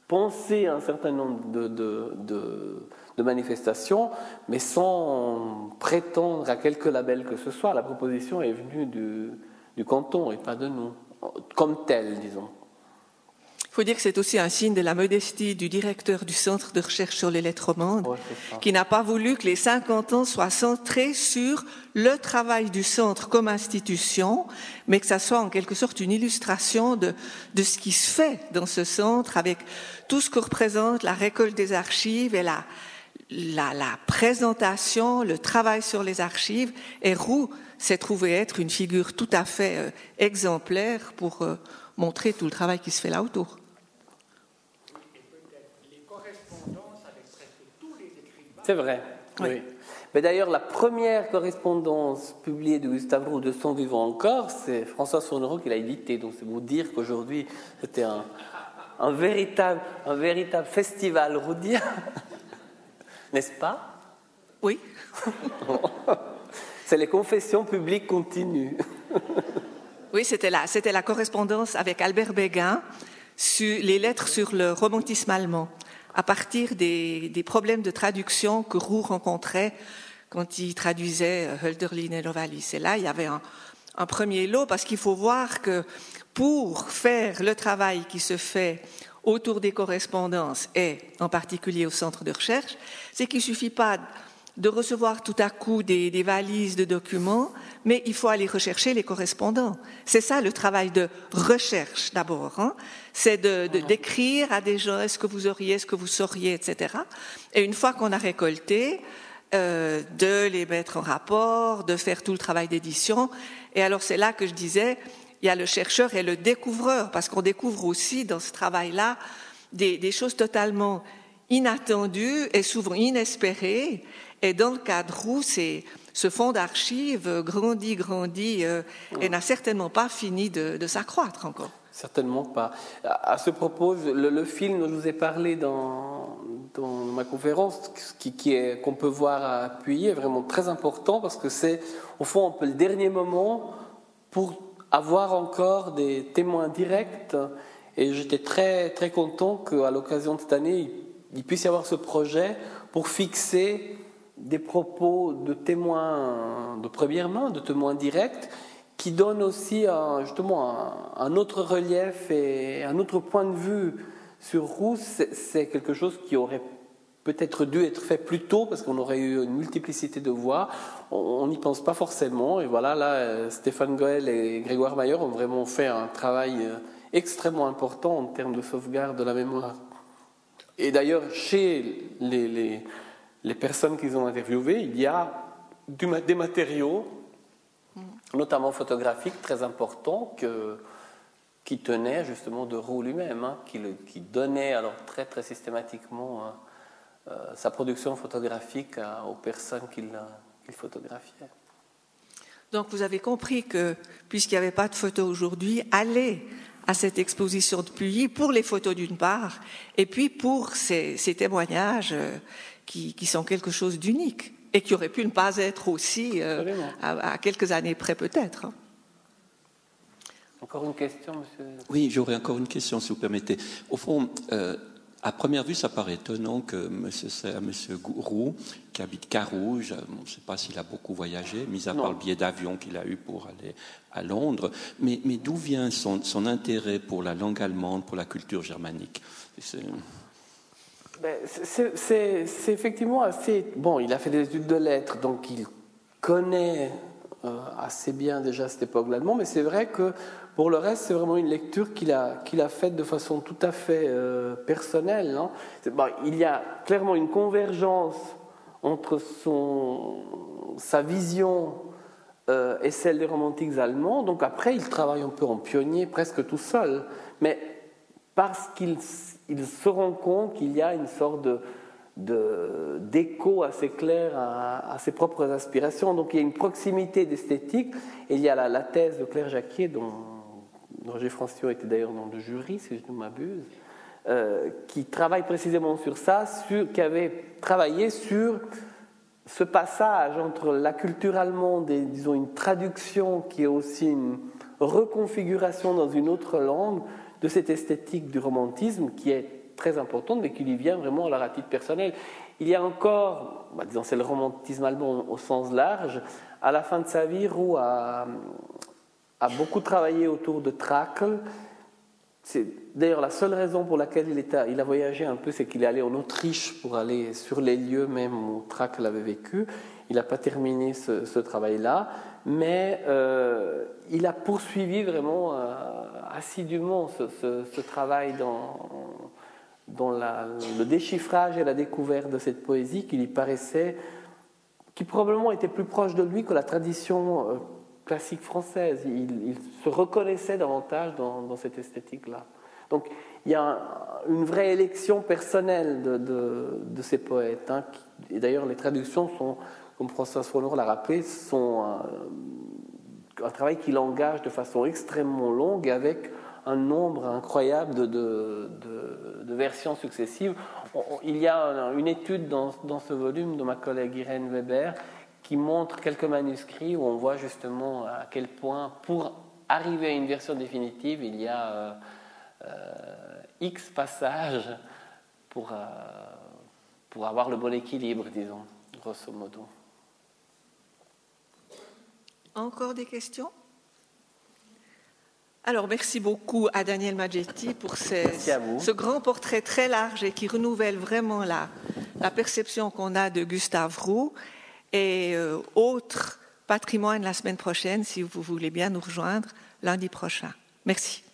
pensé à un certain nombre de, manifestations, mais sans prétendre à quelque label que ce soit. La proposition est venue du, du canton et pas de nous, comme tel, disons. Il faut dire que c'est aussi un signe de la modestie du directeur du Centre de recherche sur les lettres romandes, Ouais, qui n'a pas voulu que les 50 ans soient centrés sur le travail du centre comme institution, mais que ça soit en quelque sorte une illustration de, de ce qui se fait dans ce centre avec tout ce que représente la récolte des archives et la, la, la présentation, le travail sur les archives. Et Roux s'est trouvé être une figure tout à fait euh, exemplaire pour euh, montrer tout le travail qui se fait là autour. C'est vrai. Oui. Oui. Mais d'ailleurs, la première correspondance publiée de Gustave Roux de son vivant encore, c'est François Sonnereau qui l'a édité. Donc c'est vous dire qu'aujourd'hui, c'était un, un, véritable, un véritable festival roudien. N'est-ce pas? Oui. C'est les confessions publiques continues. Oui, c'était la, c'était la correspondance avec Albert Béguin sur les lettres sur le romantisme allemand, à partir des, des problèmes de traduction que Roux rencontrait quand il traduisait euh, Hölderlin et Novalis. Et là, il y avait un, un premier lot, parce qu'il faut voir que pour faire le travail qui se fait autour des correspondances et en particulier au centre de recherche, c'est qu'il ne suffit pas de recevoir tout à coup des, des, valises de documents, mais il faut aller rechercher les correspondants. C'est ça le travail de recherche d'abord. Hein c'est de, de, d'écrire à des gens est-ce que vous auriez, est-ce que vous sauriez, etc. Et une fois qu'on a récolté, euh, de les mettre en rapport, de faire tout le travail d'édition. Et alors c'est là que je disais, il y a le chercheur et le découvreur, parce qu'on découvre aussi dans ce travail-là des, des choses totalement inattendues et souvent inespérées. Et dans le cadre où ce fonds d'archives grandit, grandit euh, et n'a certainement pas fini de, de s'accroître encore. Certainement pas. À ce propos, le, le, film dont je vous ai parlé dans, dans ma conférence, qui, qui est, qu'on peut voir appuyer, est vraiment très important parce que c'est, au fond, un peu le dernier moment pour avoir encore des témoins directs. Et j'étais très, très content qu'à l'occasion de cette année, il, il puisse y avoir ce projet pour fixer des propos de témoins de première main, de témoins directs, qui donnent aussi un, justement un, autre relief et un autre point de vue sur Roux. C'est quelque chose qui aurait peut-être dû être fait plus tôt parce qu'on aurait eu une multiplicité de voix. On n'y pense pas forcément. Et voilà, là, Stéphane Goël et Grégoire Mayer ont vraiment fait un travail extrêmement important en termes de sauvegarde de la mémoire. Et d'ailleurs, chez les les personnes qu'ils ont interviewées, il y a du, des matériaux, notamment photographiques, très importants, que, qui tenaient justement de Roux lui-même, hein, qui, qui, donnait alors très très systématiquement hein, euh, sa production photographique à, aux personnes qu'il qu photographiait. Donc vous avez compris que, puisqu'il n'y avait pas de photos aujourd'hui, aller à cette exposition de Puy pour les photos d'une part, et puis pour ces, ces témoignages euh, qui, qui, sont quelque chose d'unique et qui aurait pu ne pas être aussi euh, à, à, quelques années près peut-être. Encore une question, monsieur Oui, j'aurais encore une question, si vous permettez. Au fond, euh, à première vue, ça paraît étonnant que monsieur, monsieur Roux, qui habite Carouge, on ne sait pas s'il a beaucoup voyagé, mis à Non. part le billet d'avion qu'il a eu pour aller à Londres, mais, mais d'où vient son, son, intérêt pour la langue allemande, pour la culture germanique? C'est effectivement assez... Bon, il a fait des études de lettres, donc il connaît euh, assez bien déjà cette époque l'allemand, mais c'est vrai que pour le reste, c'est vraiment une lecture qu'il a, a faite de façon tout à fait euh, personnelle. Hein. Il y a clairement une convergence entre son, sa vision euh, et celle des romantiques allemands. Donc après, il travaille un peu en pionnier, presque tout seul. Mais parce qu'il il se rend compte qu'il y a une sorte de d'écho assez clair à, à, ses propres aspirations. Donc il y a une proximité d'esthétique. Et il y a la, thèse de Claire Jacquier, dont Roger Francio était d'ailleurs dans le jury, si je ne m'abuse, euh, qui travaille précisément sur ça, sur, qui avait travaillé sur ce passage entre la culture allemande et, disons, une traduction qui est aussi une reconfiguration dans une autre langue de cette esthétique du romantisme qui est très importante, mais qui lui vient vraiment à la titre personnel. Il y a encore, bah, disons, c'est le romantisme allemand au sens large, à la fin de sa vie, Roux a, beaucoup travaillé autour de Tracle. C'est d'ailleurs la seule raison pour laquelle il a voyagé un peu, c'est qu'il est allé en Autriche pour aller sur les lieux même où Tracle avait vécu. Il n'a pas terminé ce, travail-là, mais euh, il a poursuivi vraiment euh, assidûment ce, travail dans, le déchiffrage et la découverte de cette poésie qui lui paraissait, qui probablement était plus proche de lui que la tradition euh, classique française. Il, se reconnaissait davantage dans, cette esthétique-là. Donc il y a une vraie élection personnelle de, ces poètes. Hein, et d'ailleurs, les traductions sont, comme François Follor l'a rappelé, sont un, travail qui l'engage de façon extrêmement longue et avec un nombre incroyable de, versions successives. Il y a une étude dans, ce volume de ma collègue Irène Weber qui montre quelques manuscrits où on voit justement à quel point, pour arriver à une version définitive, il y a euh, euh, X passages pour, euh, pour avoir le bon équilibre, disons, grosso modo. Encore des questions? Alors, merci beaucoup à Daniel Magetti pour ce, grand portrait très large et qui renouvelle vraiment la, la perception qu'on a de Gustave Roux et euh, autre patrimoine la semaine prochaine, si vous voulez bien nous rejoindre lundi prochain. Merci.